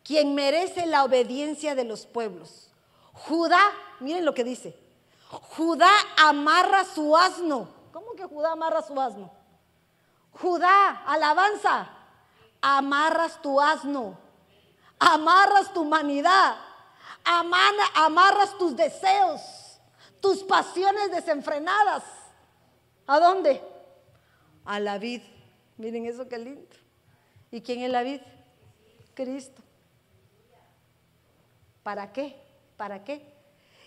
Quien merece la obediencia de los pueblos. Judá, miren lo que dice. Judá amarra su asno. ¿Cómo que Judá amarra su asno? Judá, alabanza, amarras tu asno, amarras tu humanidad, amarras tus deseos, tus pasiones desenfrenadas. ¿A dónde? A la vid. Miren eso qué lindo. ¿Y quién es la vid? Cristo. ¿Para qué? ¿Para qué?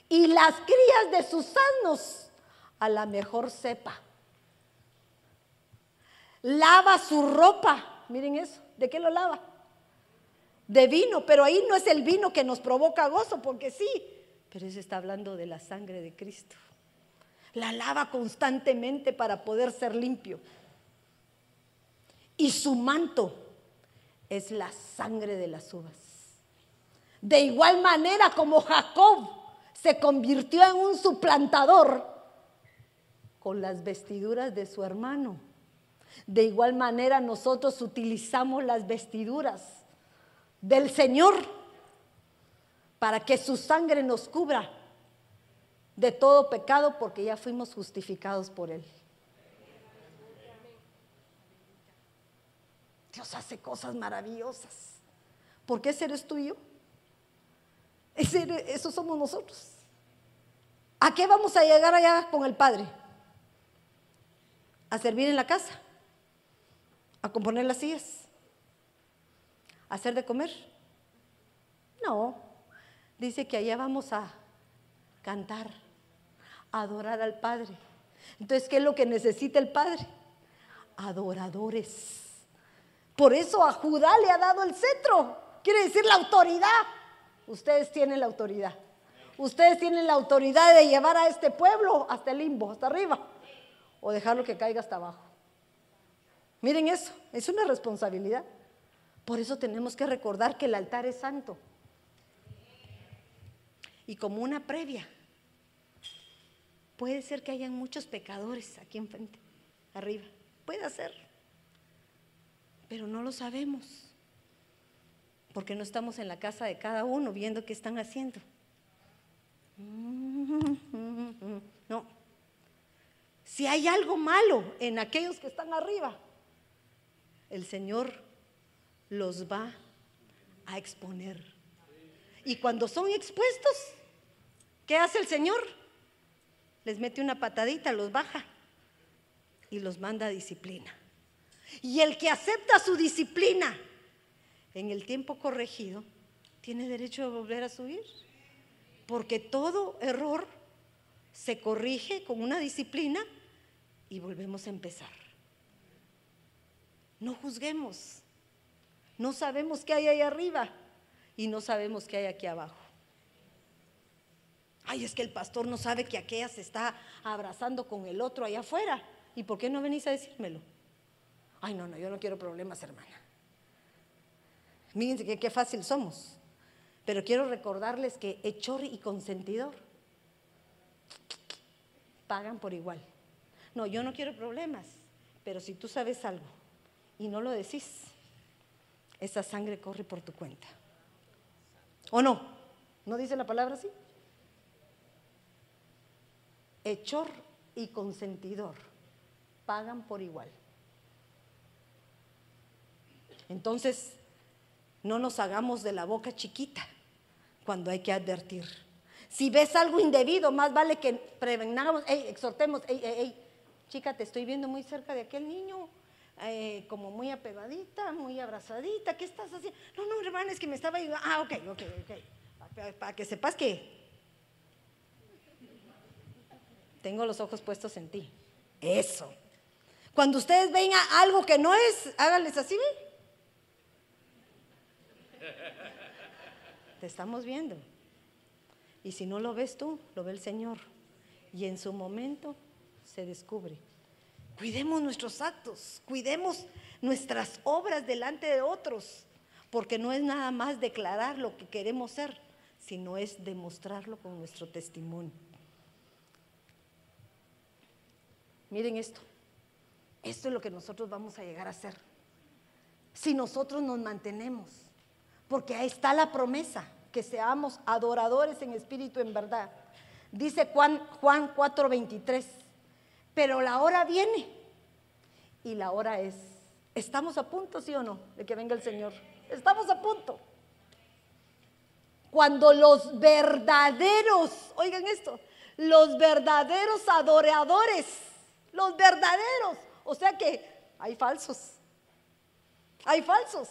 Y las crías de sus asnos a la mejor cepa. Lava su ropa. Miren eso. ¿De qué lo lava? De vino, pero ahí no es el vino que nos provoca gozo, porque sí, pero eso está hablando de la sangre de Cristo. La lava constantemente para poder ser limpio. Y su manto es la sangre de las uvas. De igual manera como Jacob se convirtió en un suplantador con las vestiduras de su hermano. De igual manera nosotros utilizamos las vestiduras del Señor para que su sangre nos cubra de todo pecado porque ya fuimos justificados por Él. Dios hace cosas maravillosas. ¿Por qué ese eres tú yo? eso somos nosotros. ¿A qué vamos a llegar allá con el Padre? A servir en la casa a componer las sillas, a hacer de comer. No, dice que allá vamos a cantar, adorar al Padre. Entonces, ¿qué es lo que necesita el Padre? Adoradores. Por eso a Judá le ha dado el cetro. Quiere decir la autoridad. Ustedes tienen la autoridad. Ustedes tienen la autoridad de llevar a este pueblo hasta el limbo, hasta arriba, o dejarlo que caiga hasta abajo. Miren eso, es una responsabilidad. Por eso tenemos que recordar que el altar es santo. Y como una previa, puede ser que hayan muchos pecadores aquí enfrente, arriba. Puede ser. Pero no lo sabemos. Porque no estamos en la casa de cada uno viendo qué están haciendo. No. Si hay algo malo en aquellos que están arriba, el Señor los va a exponer. Y cuando son expuestos, ¿qué hace el Señor? Les mete una patadita, los baja y los manda a disciplina. Y el que acepta su disciplina en el tiempo corregido, tiene derecho a volver a subir. Porque todo error se corrige con una disciplina y volvemos a empezar. No juzguemos. No sabemos qué hay ahí arriba y no sabemos qué hay aquí abajo. Ay, es que el pastor no sabe que aquella se está abrazando con el otro allá afuera. ¿Y por qué no venís a decírmelo? Ay, no, no, yo no quiero problemas, hermana. Mírense que qué fácil somos. Pero quiero recordarles que hechor y consentidor pagan por igual. No, yo no quiero problemas, pero si tú sabes algo y no lo decís, esa sangre corre por tu cuenta. ¿O no? ¿No dice la palabra así? Hechor y consentidor pagan por igual. Entonces, no nos hagamos de la boca chiquita cuando hay que advertir. Si ves algo indebido, más vale que prevengamos, exhortemos, chica, te estoy viendo muy cerca de aquel niño, eh, como muy apegadita, muy abrazadita, ¿qué estás haciendo? No, no, hermana, es que me estaba ayudando. Ah, ok, ok, ok. Para, que sepas que tengo los ojos puestos en ti. Eso. Cuando ustedes ven algo que no es, háganles así, ¿ven? Te estamos viendo. Y si no lo ves tú, lo ve el Señor. Y en su momento se descubre. Cuidemos nuestros actos, cuidemos nuestras obras delante de otros, porque no es nada más declarar lo que queremos ser, sino es demostrarlo con nuestro testimonio. Miren esto. Esto es lo que nosotros vamos a llegar a hacer. Si nosotros nos mantenemos. Porque ahí está la promesa, que seamos adoradores en espíritu en verdad. Dice Juan, Juan 4:23, pero la hora viene y la hora es. ¿Estamos a punto, sí o no, de que venga el Señor? Estamos a punto. Cuando los verdaderos, oigan esto, los verdaderos adoradores, los verdaderos, o sea que hay falsos, hay falsos.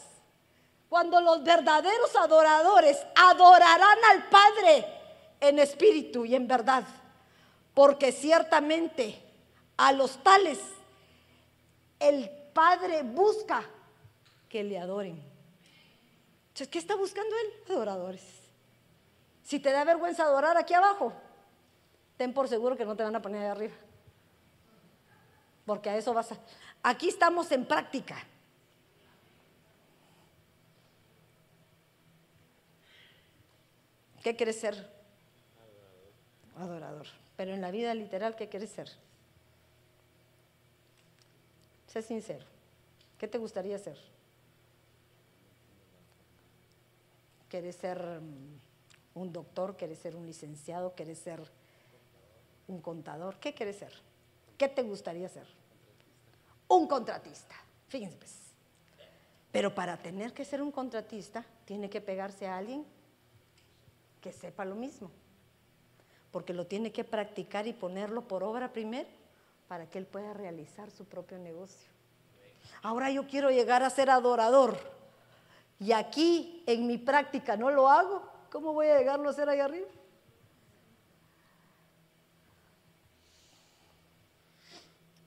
Cuando los verdaderos adoradores adorarán al Padre en espíritu y en verdad, porque ciertamente a los tales el Padre busca que le adoren. Entonces, ¿qué está buscando él? Adoradores. Si te da vergüenza adorar aquí abajo, ten por seguro que no te van a poner ahí arriba. Porque a eso vas a... Aquí estamos en práctica. ¿Qué quieres ser? Adorador. Pero en la vida literal, ¿qué quieres ser? Sincero. ¿Qué te gustaría ser? ¿Quieres ser mm, un doctor? ¿Quieres ser un licenciado? ¿Quieres ser un contador? ¿Qué quieres ser? ¿Qué te gustaría ser? Un contratista. Fíjense. Pues. Pero para tener que ser un contratista, tiene que pegarse a alguien que sepa lo mismo, porque lo tiene que practicar y ponerlo por obra primero para que él pueda realizar su propio negocio. Ahora yo quiero llegar a ser adorador y aquí en mi práctica no lo hago, ¿cómo voy a llegarlo a ser ahí arriba?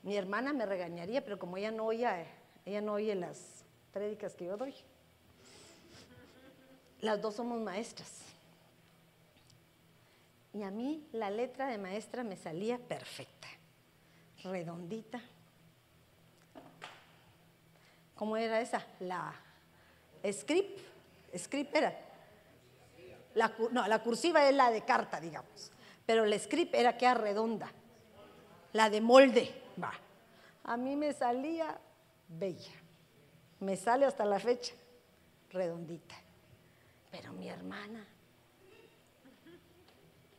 Mi hermana me regañaría, pero como ella no oye, ella no oye las prédicas que yo doy. Las dos somos maestras. Y a mí la letra de maestra me salía perfecta, redondita. ¿Cómo era esa? La script, script era. La, no, la cursiva es la de carta, digamos. Pero la script era que era redonda. La de molde, va. A mí me salía bella. Me sale hasta la fecha redondita. Pero mi hermana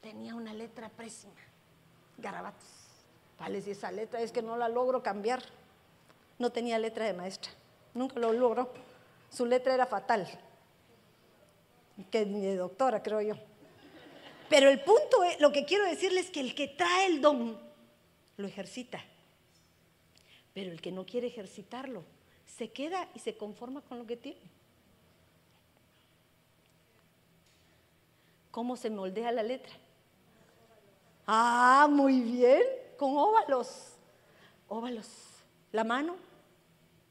tenía una letra pésima, garabatos. Vale, si esa letra es que no la logro cambiar. No tenía letra de maestra, nunca lo logró. Su letra era fatal, que ni de doctora, creo yo. Pero el punto, es, lo que quiero decirles es que el que trae el don, lo ejercita. Pero el que no quiere ejercitarlo, se queda y se conforma con lo que tiene. ¿Cómo se moldea la letra? Ah, muy bien, con óvalos. Óvalos. La mano.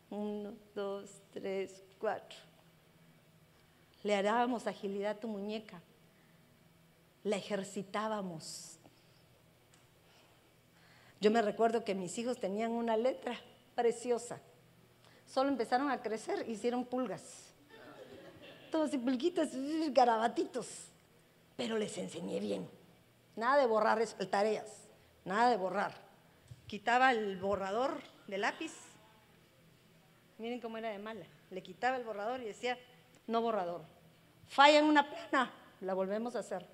Uno, dos, tres, cuatro. Le harábamos agilidad a tu muñeca. La ejercitábamos. Yo me recuerdo que mis hijos tenían una letra preciosa. Solo empezaron a crecer, hicieron pulgas. Todos y pulguitas, garabatitos. Pero les enseñé bien. Nada de borrar tareas, nada de borrar. Quitaba el borrador de lápiz. Miren cómo era de mala. Le quitaba el borrador y decía, no borrador. Falla en una plana, la volvemos a hacer.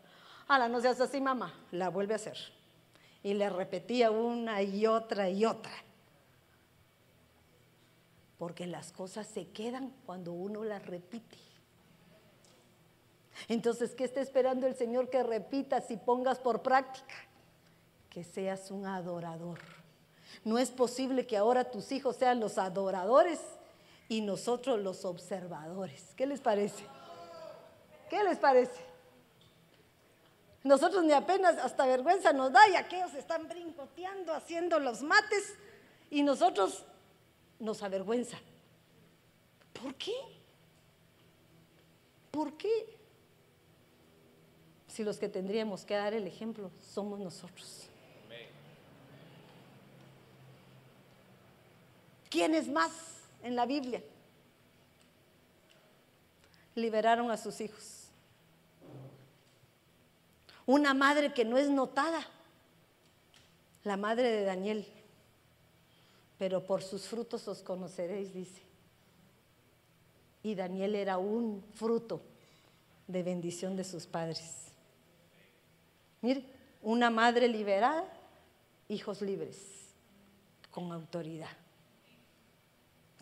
la no seas así, mamá, la vuelve a hacer. Y le repetía una y otra y otra. Porque las cosas se quedan cuando uno las repite. Entonces, ¿qué está esperando el Señor que repitas y pongas por práctica? Que seas un adorador. No es posible que ahora tus hijos sean los adoradores y nosotros los observadores. ¿Qué les parece? ¿Qué les parece? Nosotros ni apenas hasta vergüenza nos da y aquellos están brincoteando, haciendo los mates y nosotros nos avergüenza. ¿Por qué? ¿Por qué? si los que tendríamos que dar el ejemplo somos nosotros. ¿Quiénes más en la Biblia liberaron a sus hijos? Una madre que no es notada, la madre de Daniel. pero por sus frutos os conoceréis, dice. Y Daniel era un fruto de bendición de sus padres. Mire, una madre liberada, hijos libres, con autoridad.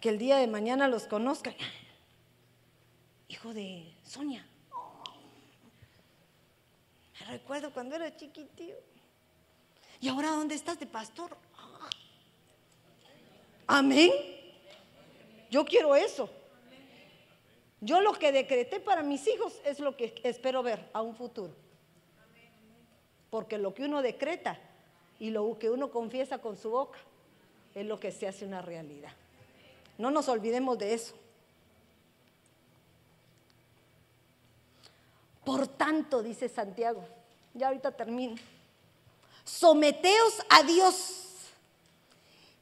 Que el día de mañana los conozcan. Hijo de Sonia. Me recuerdo cuando era chiquitío. ¿Y ahora dónde estás de pastor? Amén. Yo quiero eso. Yo lo que decreté para mis hijos es lo que espero ver a un futuro. Porque lo que uno decreta y lo que uno confiesa con su boca es lo que se hace una realidad. No nos olvidemos de eso. Por tanto, dice Santiago, ya ahorita termino, someteos a Dios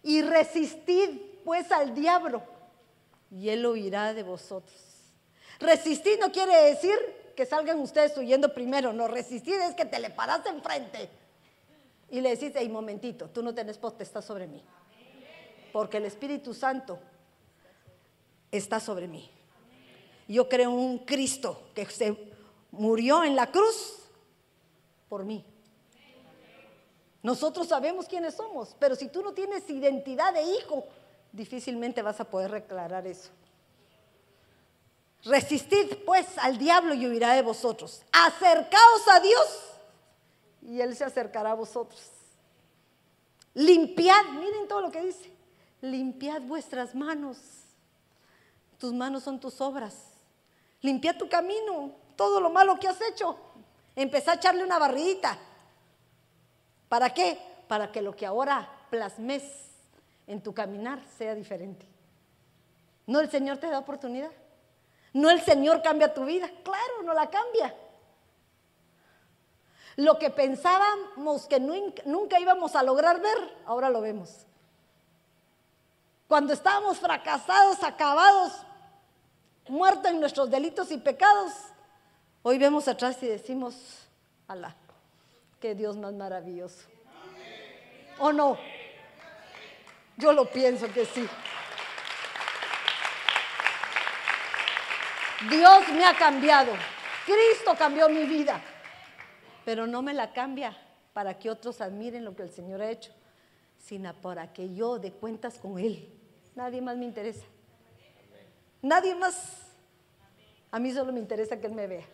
y resistid pues al diablo y él huirá de vosotros. Resistir no quiere decir que salgan ustedes huyendo primero, no, resistir es que te le paras enfrente y le decís, hey, momentito, tú no tenés potestad sobre mí, porque el Espíritu Santo está sobre mí. Yo creo en un Cristo que se murió en la cruz por mí. Nosotros sabemos quiénes somos, pero si tú no tienes identidad de hijo, difícilmente vas a poder declarar eso. Resistid pues al diablo y huirá de vosotros. Acercaos a Dios y Él se acercará a vosotros. Limpiad, miren todo lo que dice. Limpiad vuestras manos. Tus manos son tus obras. Limpiad tu camino, todo lo malo que has hecho. Empezá a echarle una barridita. ¿Para qué? Para que lo que ahora plasmes en tu caminar sea diferente. ¿No el Señor te da oportunidad? ¿No el Señor cambia tu vida? Claro, no la cambia. Lo que pensábamos que nunca íbamos a lograr ver, ahora lo vemos. Cuando estábamos fracasados, acabados, muertos en nuestros delitos y pecados, hoy vemos atrás y decimos, Alá, Qué Dios más maravilloso. ¿O no? Yo lo pienso que sí. Dios me ha cambiado. Cristo cambió mi vida. Pero no me la cambia para que otros admiren lo que el Señor ha hecho, sino para que yo dé cuentas con Él. Nadie más me interesa. Nadie más. A mí solo me interesa que Él me vea.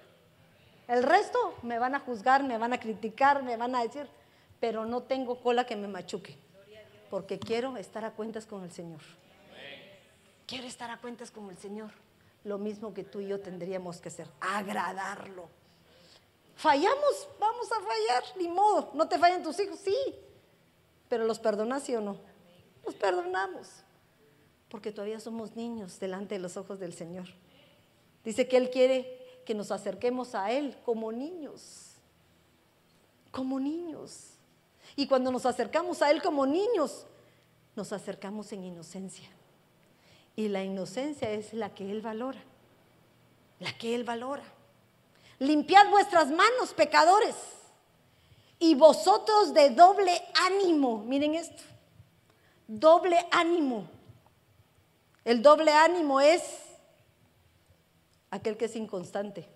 El resto me van a juzgar, me van a criticar, me van a decir, pero no tengo cola que me machuque, porque quiero estar a cuentas con el Señor. Quiero estar a cuentas con el Señor. Lo mismo que tú y yo tendríamos que hacer, agradarlo. Fallamos, vamos a fallar, ni modo. No te fallan tus hijos, sí, pero los perdonas, sí o no. Los perdonamos, porque todavía somos niños delante de los ojos del Señor. Dice que Él quiere que nos acerquemos a Él como niños, como niños. Y cuando nos acercamos a Él como niños, nos acercamos en inocencia. Y la inocencia es la que Él valora, la que Él valora. Limpiad vuestras manos, pecadores, y vosotros de doble ánimo, miren esto, doble ánimo. El doble ánimo es aquel que es inconstante.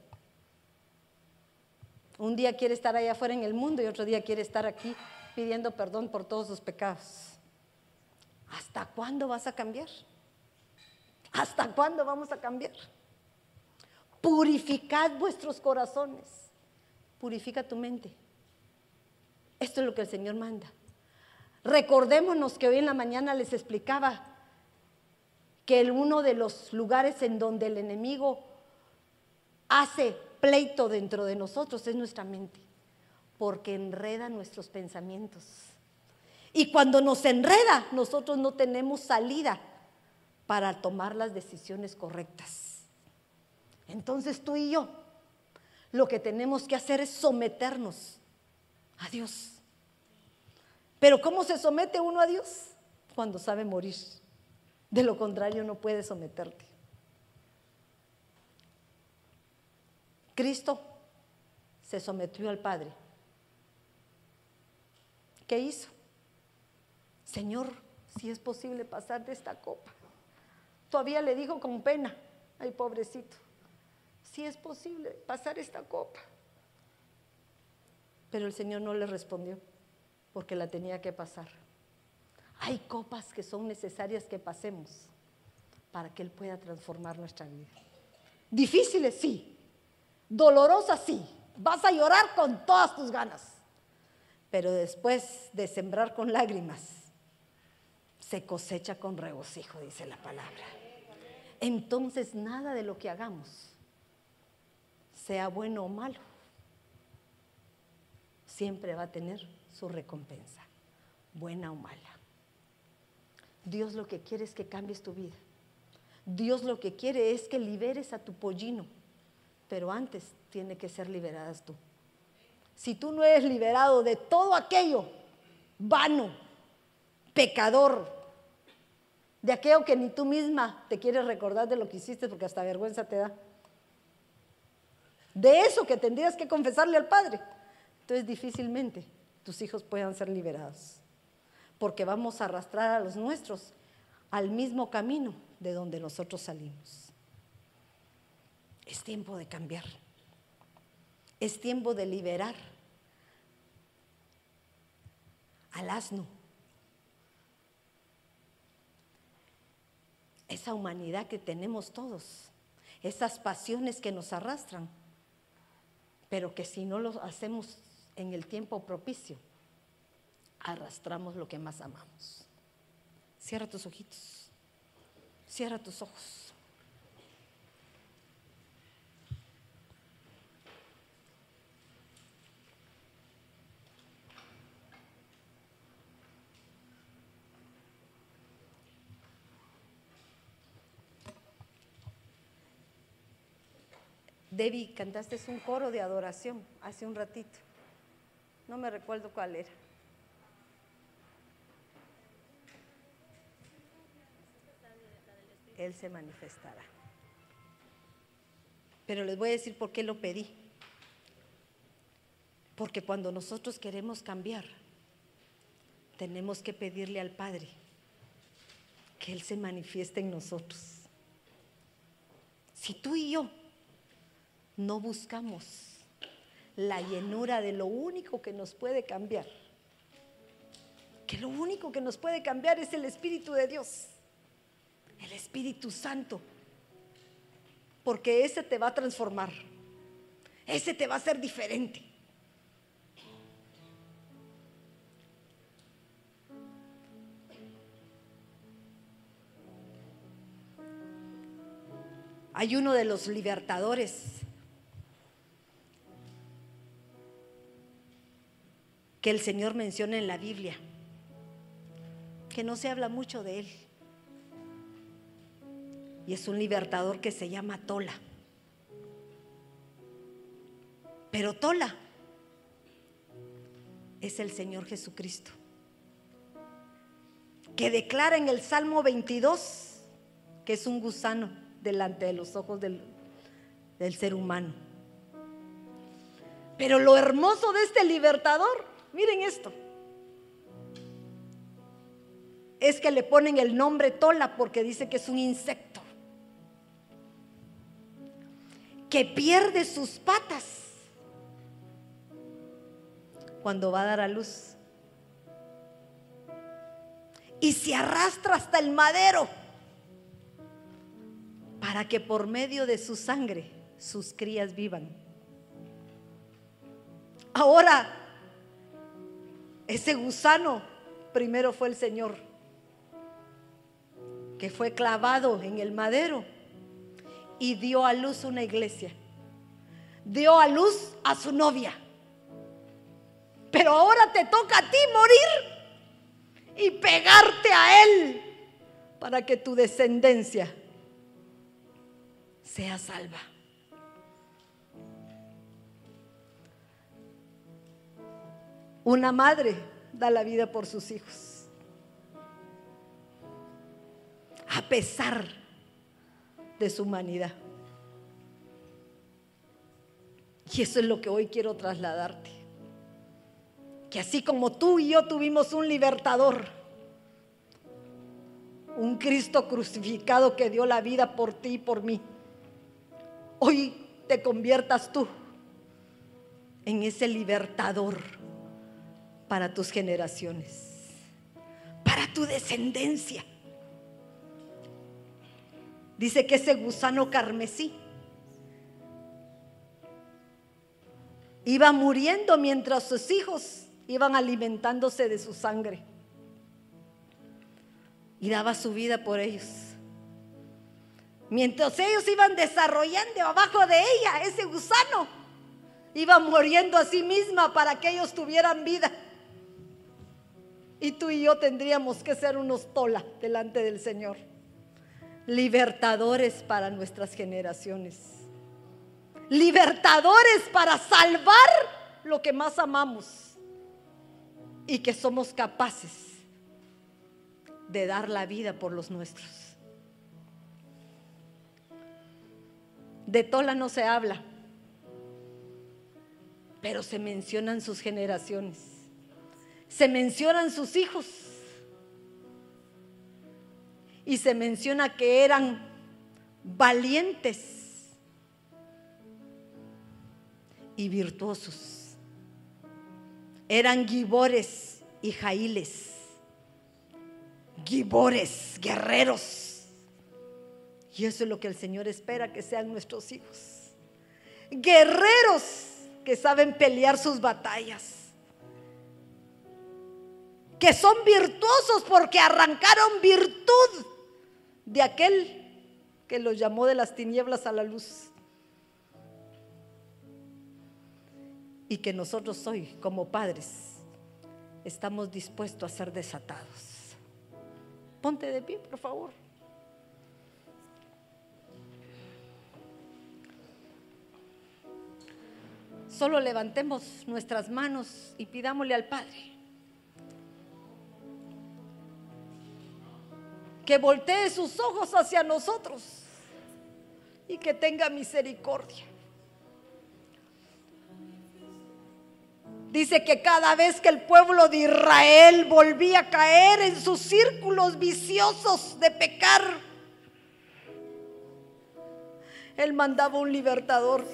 Un día quiere estar allá afuera en el mundo y otro día quiere estar aquí pidiendo perdón por todos sus pecados. ¿Hasta cuándo vas a cambiar? ¿Hasta cuándo vamos a cambiar? Purificad vuestros corazones. Purifica tu mente. Esto es lo que el Señor manda. Recordémonos que hoy en la mañana les explicaba que uno de los lugares en donde el enemigo hace pleito dentro de nosotros es nuestra mente, porque enreda nuestros pensamientos. Y cuando nos enreda, nosotros no tenemos salida para tomar las decisiones correctas. Entonces tú y yo lo que tenemos que hacer es someternos a Dios. Pero ¿cómo se somete uno a Dios? Cuando sabe morir. De lo contrario no puede someterte. Cristo se sometió al Padre. ¿Qué hizo? Señor, si es posible pasar de esta copa. Todavía le dijo con pena, ay pobrecito, si es posible pasar esta copa. Pero el Señor no le respondió porque la tenía que pasar. Hay copas que son necesarias que pasemos para que Él pueda transformar nuestra vida. Difíciles, sí. Dolorosas, sí. Vas a llorar con todas tus ganas. Pero después de sembrar con lágrimas, se cosecha con regocijo, dice la palabra. Entonces nada de lo que hagamos, sea bueno o malo, siempre va a tener su recompensa, buena o mala. Dios lo que quiere es que cambies tu vida. Dios lo que quiere es que liberes a tu pollino, pero antes tiene que ser liberadas tú. Si tú no eres liberado de todo aquello vano, pecador, de aquello que ni tú misma te quieres recordar de lo que hiciste porque hasta vergüenza te da, de eso que tendrías que confesarle al Padre, entonces difícilmente tus hijos puedan ser liberados, porque vamos a arrastrar a los nuestros al mismo camino de donde nosotros salimos. Es tiempo de cambiar. Es tiempo de liberar al asno. Esa humanidad que tenemos todos, esas pasiones que nos arrastran, pero que si no lo hacemos en el tiempo propicio, arrastramos lo que más amamos. Cierra tus ojitos. Cierra tus ojos. Debbie, cantaste un coro de adoración hace un ratito. No me recuerdo cuál era. Él se manifestará. Pero les voy a decir por qué lo pedí. Porque cuando nosotros queremos cambiar, tenemos que pedirle al Padre que Él se manifieste en nosotros. Si tú y yo no buscamos la llenura de lo único que nos puede cambiar, que lo único que nos puede cambiar es el Espíritu de Dios el Espíritu Santo. Porque ese te va a transformar. Ese te va a hacer diferente. Hay uno de los libertadores que el Señor menciona en la Biblia, que no se habla mucho de él. Y es un libertador que se llama Tola. Pero Tola es el Señor Jesucristo, que declara en el Salmo 22 que es un gusano delante de los ojos del, del ser humano. Pero lo hermoso de este libertador, miren esto, es que le ponen el nombre Tola porque dice que es un insecto. Que pierde sus patas cuando va a dar a luz. Y se arrastra hasta el madero para que por medio de su sangre sus crías vivan. Ahora, ese gusano primero fue el Señor, que fue clavado en el madero y dio a luz una iglesia. Dio a luz a su novia. Pero ahora te toca a ti morir y pegarte a él para que tu descendencia sea salva. Una madre da la vida por sus hijos. A pesar de su humanidad. Y eso es lo que hoy quiero trasladarte. Que así como tú y yo tuvimos un libertador, un Cristo crucificado que dio la vida por ti y por mí, hoy te conviertas tú en ese libertador para tus generaciones, para tu descendencia. Dice que ese gusano carmesí iba muriendo mientras sus hijos iban alimentándose de su sangre y daba su vida por ellos. Mientras ellos iban desarrollando abajo de ella ese gusano, iba muriendo a sí misma para que ellos tuvieran vida. Y tú y yo tendríamos que ser unos tola delante del Señor, libertadores para nuestras generaciones, libertadores para salvar lo que más amamos y que somos capaces de dar la vida por los nuestros. De Tola no se habla, pero se mencionan sus generaciones, se mencionan sus hijos y se menciona que eran valientes y virtuosos, eran gibores y jailes gibores, guerreros. Y eso es lo que el Señor espera que sean nuestros hijos. Guerreros que saben pelear sus batallas. Que son virtuosos porque arrancaron virtud de aquel que los llamó de las tinieblas a la luz. Y que nosotros hoy, como padres, estamos dispuestos a ser desatados. Ponte de pie, por favor. Solo levantemos nuestras manos y pidámosle al Padre que voltee sus ojos hacia nosotros y que tenga misericordia. Dice que cada vez que el pueblo de Israel volvía a caer en sus círculos viciosos de pecar, Él mandaba un libertador.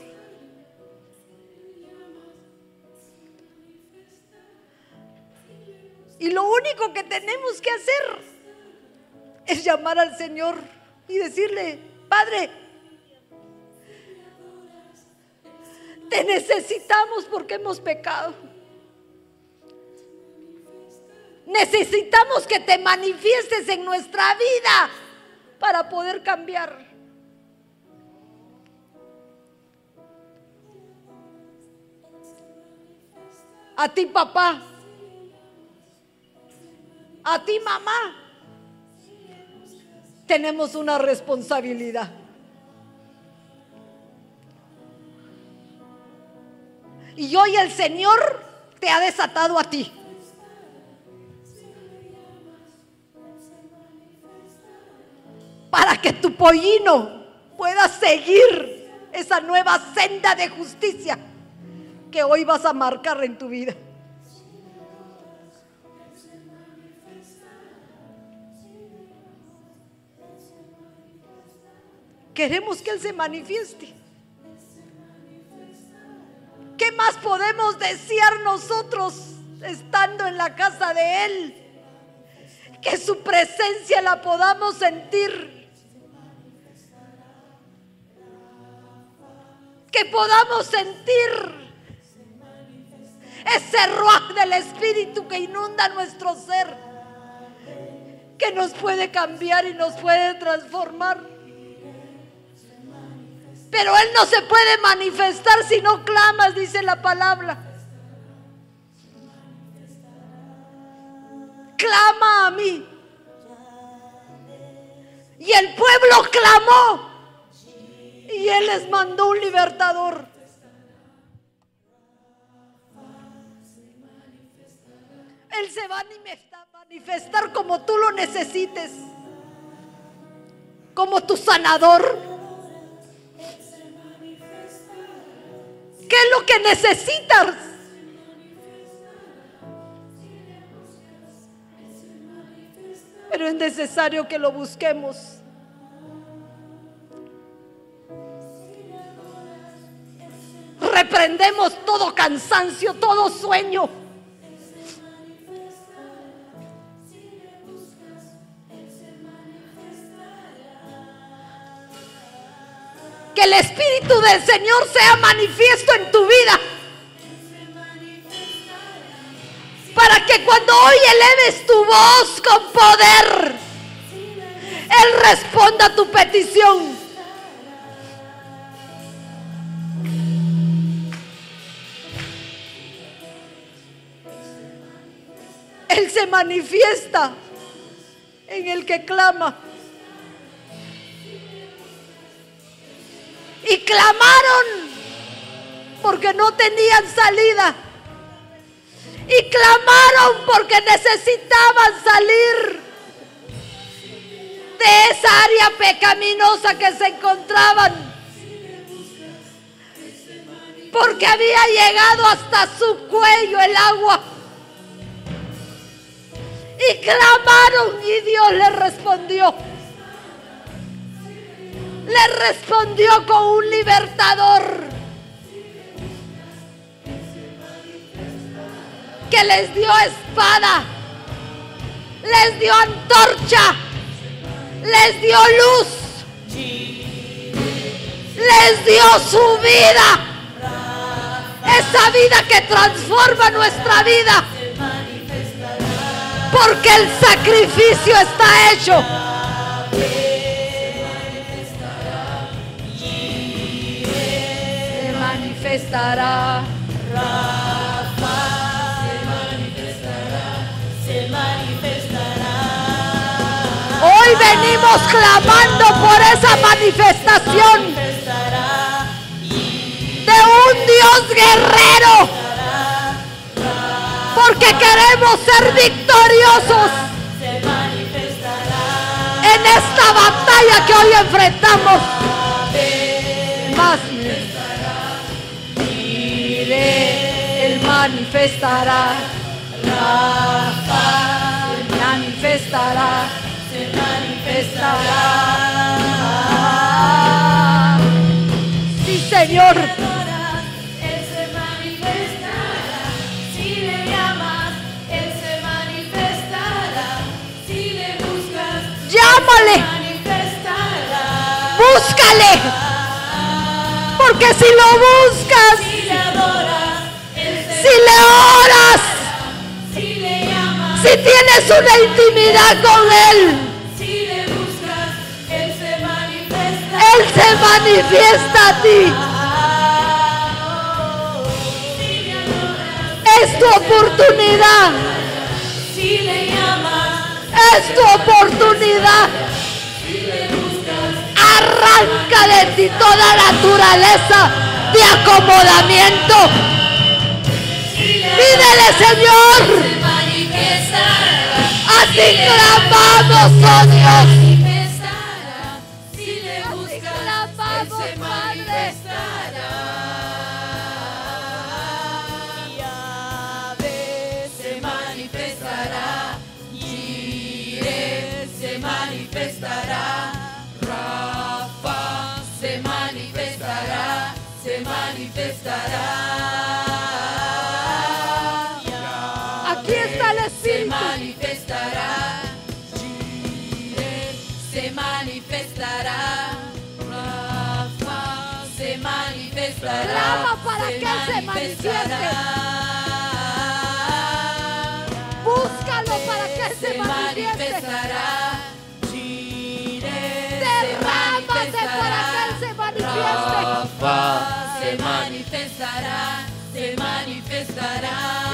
Y lo único que tenemos que hacer es llamar al Señor y decirle, Padre, te necesitamos porque hemos pecado. Necesitamos que te manifiestes en nuestra vida para poder cambiar. A ti papá, a ti mamá, tenemos una responsabilidad. Y hoy el Señor te ha desatado a ti. para que tu pollino pueda seguir esa nueva senda de justicia que hoy vas a marcar en tu vida. Queremos que Él se manifieste. ¿Qué más podemos desear nosotros estando en la casa de Él? Que su presencia la podamos sentir que podamos sentir ese ruaj del Espíritu que inunda nuestro ser, que nos puede cambiar y nos puede transformar. Pero Él no se puede manifestar si no clamas, dice la palabra. Clama a mí. Y el pueblo clamó y Él les mandó un libertador. Él se va a manifestar como tú lo necesites, como tu sanador. ¿Qué es lo que necesitas? pero es necesario que lo busquemos. Reprendemos todo cansancio, todo sueño. Que el Espíritu del Señor sea manifiesto en tu vida. Para que cuando hoy eleves tu voz con poder, Él responda a tu petición. Él se manifiesta en el que clama. Y clamaron porque no tenían salida. Y clamaron porque necesitaban salir de esa área pecaminosa que se encontraban. Porque había llegado hasta su cuello el agua. Y clamaron y Dios le respondió. Le respondió con un libertador. Que les dio espada. Les dio antorcha. Les dio luz. Les dio su vida. Esa vida que transforma nuestra vida porque el sacrificio está hecho. Se manifestará. Hoy venimos clamando por esa manifestación de un Dios guerrero porque queremos ser victoriosos en esta batalla que hoy enfrentamos. Más Manifestará, manifestará, se manifestará. Sí, Señor. Él se manifestará, si le llamas, Él se manifestará, si le buscas, Llámale, búscale, porque si lo buscas, si le adoras, se si le oras, si le llamas, si tienes una intimidad con Él, si le buscas, Él se manifiesta. Él se manifiesta a ti. Es tu oportunidad, si le llamas, es tu oportunidad. le buscas, Arranca de ti toda naturaleza de acomodamiento. Pídele, Señor, a ti clamamos, oh Dios. Clama para que Él se manifieste. Búscalo para que Él se manifieste. Derrámate para que Él se manifieste. Se manifestará. Se manifestará.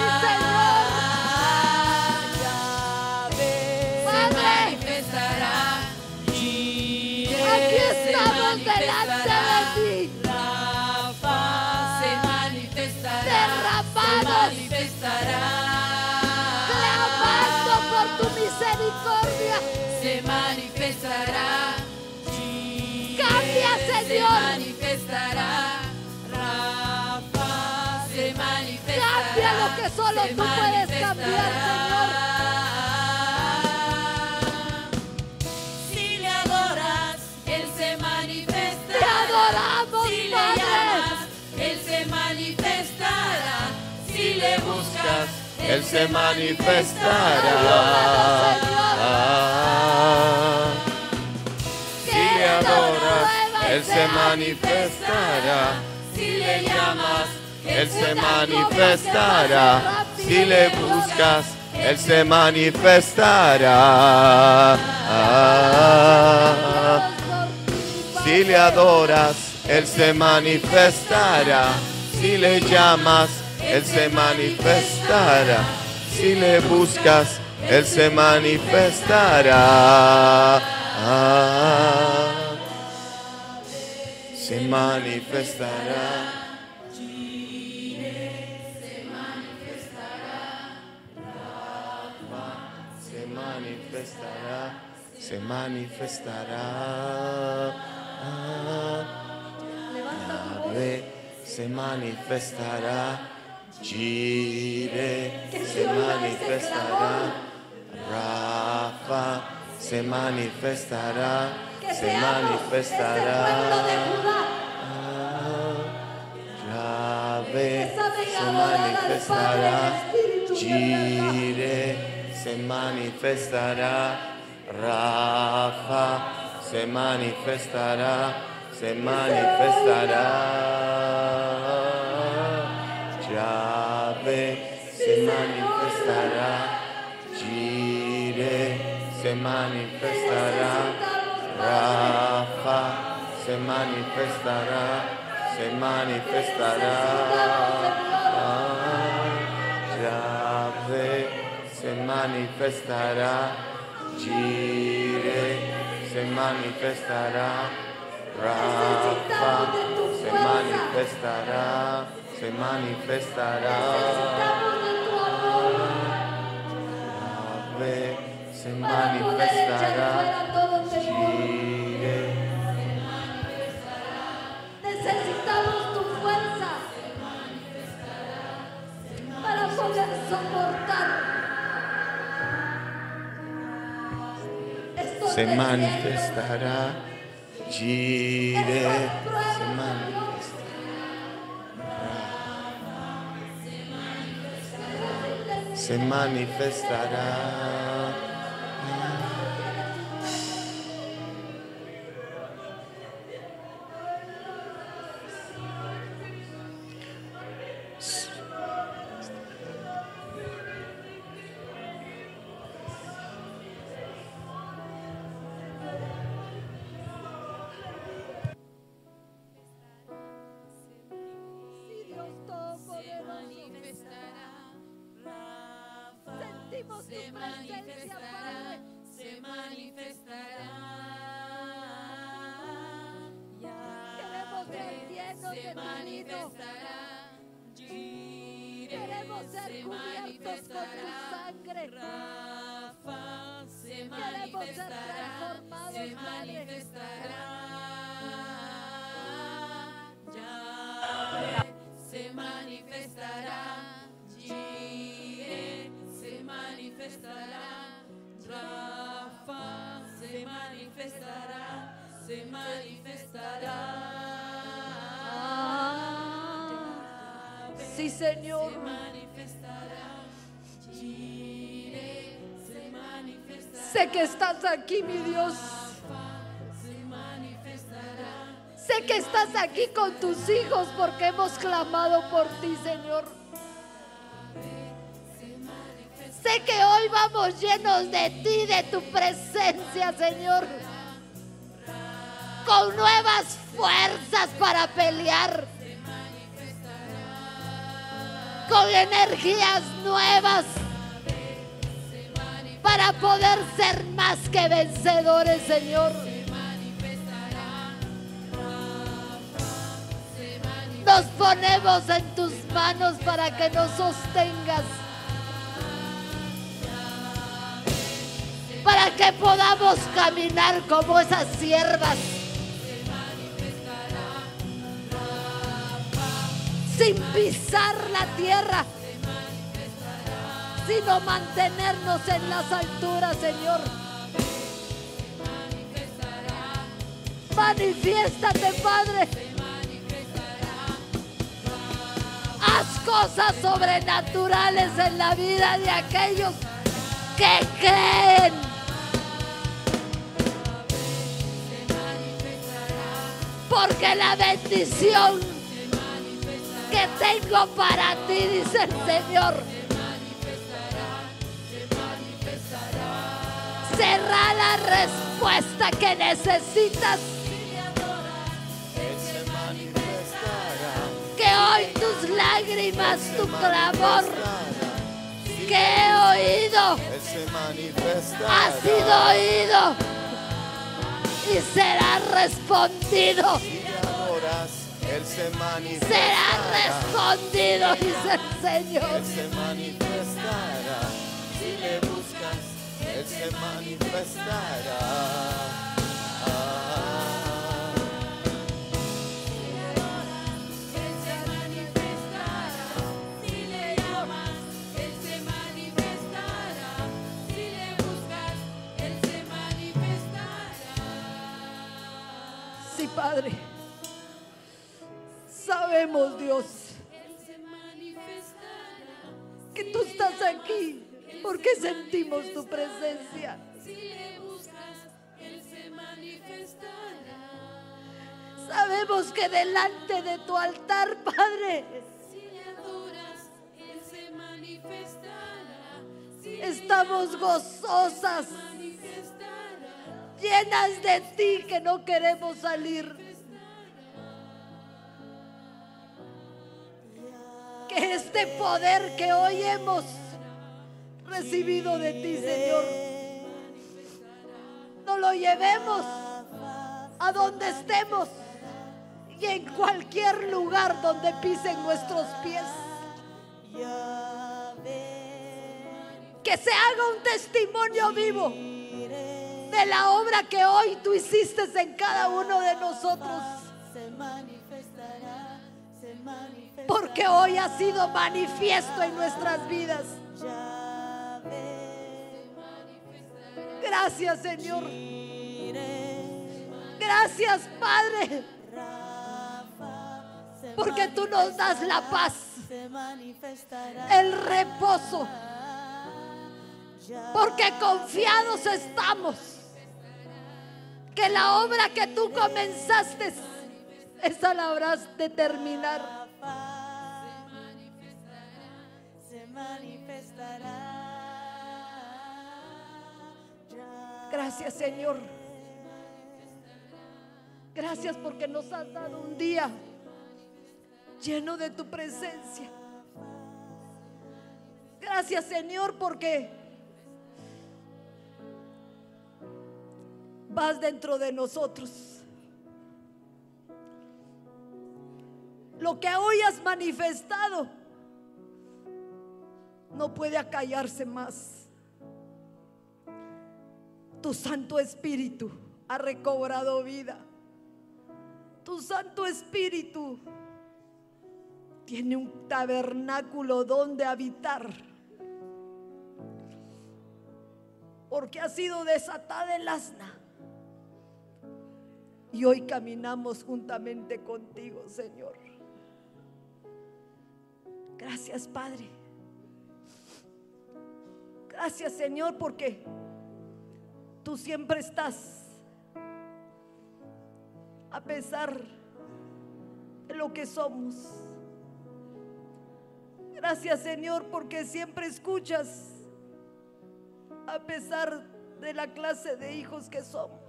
Solo tú puedes cambiar, Señor. Si le adoras, Él se manifiesta. Si Le llamas, Él se manifestará. Si le buscas, Él se manifestará. Si le adoras, Él se manifestará. Si le llamas, él se manifestará. Si le buscas, Él se manifestará. Si le adoras, Él se manifestará. Si le llamas, Él se manifestará. Si le buscas, Él se manifestará. Se manifestará. Se manifestará. Yahvé se manifestará. Jireh se manifestará. Rafa se manifestará. Se manifestará. Yahvé se manifestará. Jireh se manifestará. Rafa se manifestará. Se manifestará. Yahvé se manifestará. Jireh se manifestará. Rafa se manifestará. Se manifestará. Yahvé se manifestará. Jireh se manifestará. Rafa se manifestará. Se manifestará. Yahvé se manifestará. Se manifestará. Jireh se manifestará. Se manifestará. Hijos porque hemos clamado por ti, Señor. Sé que hoy vamos llenos de ti, de tu presencia, Señor. Con nuevas fuerzas para pelear. Con energías nuevas. Para poder ser más que vencedores, Señor. Nos ponemos en tus manos para que nos sostengas. Para que podamos caminar como esas siervas. Sin pisar la tierra. Sino mantenernos en las alturas, Señor. Manifiéstate, Padre. Cosas sobrenaturales en la vida de aquellos que creen. Porque la bendición que tengo para ti, dice el Señor, será la respuesta que necesitas. Hoy tus lágrimas, tu clamor que he oído ha sido oído y será respondido. Si le adoras, Él se. Será respondido, dice el Señor. Él se manifestará. Si le buscas, Él se manifestará. Padre. Sabemos, Dios, que tú estás aquí porque sentimos tu presencia. Sabemos que delante de tu altar, Padre, estamos gozosas. Llenas de ti que no queremos salir. Que este poder que hoy hemos recibido de ti, Señor, no lo llevemos a donde estemos y en cualquier lugar donde pisen nuestros pies. Que se haga un testimonio vivo de la obra que hoy tú hiciste en cada uno de nosotros. Porque hoy ha sido manifiesto en nuestras vidas. Gracias Señor. Gracias Padre. Porque tú nos das la paz, el reposo. Porque confiados estamos. Que la obra que tú comenzaste, esa la habrás de terminar. se manifestará. Gracias Señor. Gracias porque nos has dado un día lleno de tu presencia. Gracias Señor porque vas dentro de nosotros. Lo que hoy has manifestado no puede acallarse más. Tu Santo Espíritu ha recobrado vida. Tu Santo Espíritu tiene un tabernáculo donde habitar. Porque ha sido desatada el asna. Y hoy caminamos juntamente contigo, Señor. Gracias, Padre. Gracias, Señor, porque tú siempre estás. A pesar de lo que somos. Gracias, Señor, porque siempre escuchas. A pesar de la clase de hijos que somos.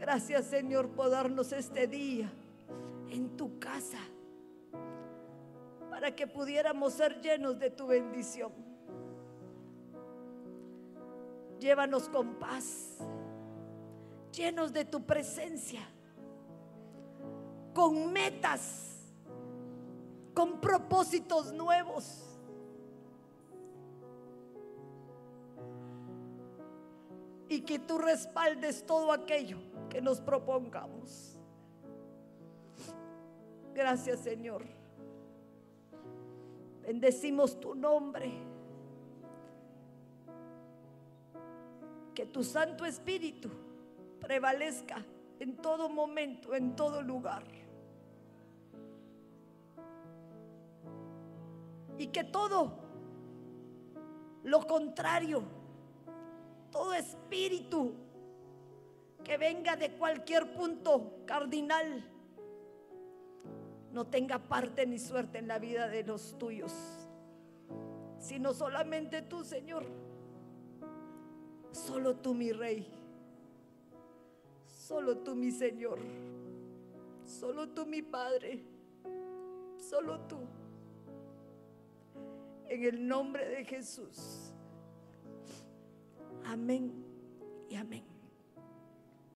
Gracias, Señor, por darnos este día en tu casa para que pudiéramos ser llenos de tu bendición. Llévanos con paz, llenos de tu presencia, con metas, con propósitos nuevos. Y que tú respaldes todo aquello que nos propongamos. Gracias Señor. Bendecimos tu nombre. Que tu Santo Espíritu prevalezca en todo momento, en todo lugar. Y que todo lo contrario, todo espíritu que venga de cualquier punto cardinal, no tenga parte ni suerte en la vida de los tuyos, sino solamente tú, Señor. Solo tú, mi Rey. Solo tú, mi Señor. Solo tú, mi Padre. Solo tú. En el nombre de Jesús. Amén y amén.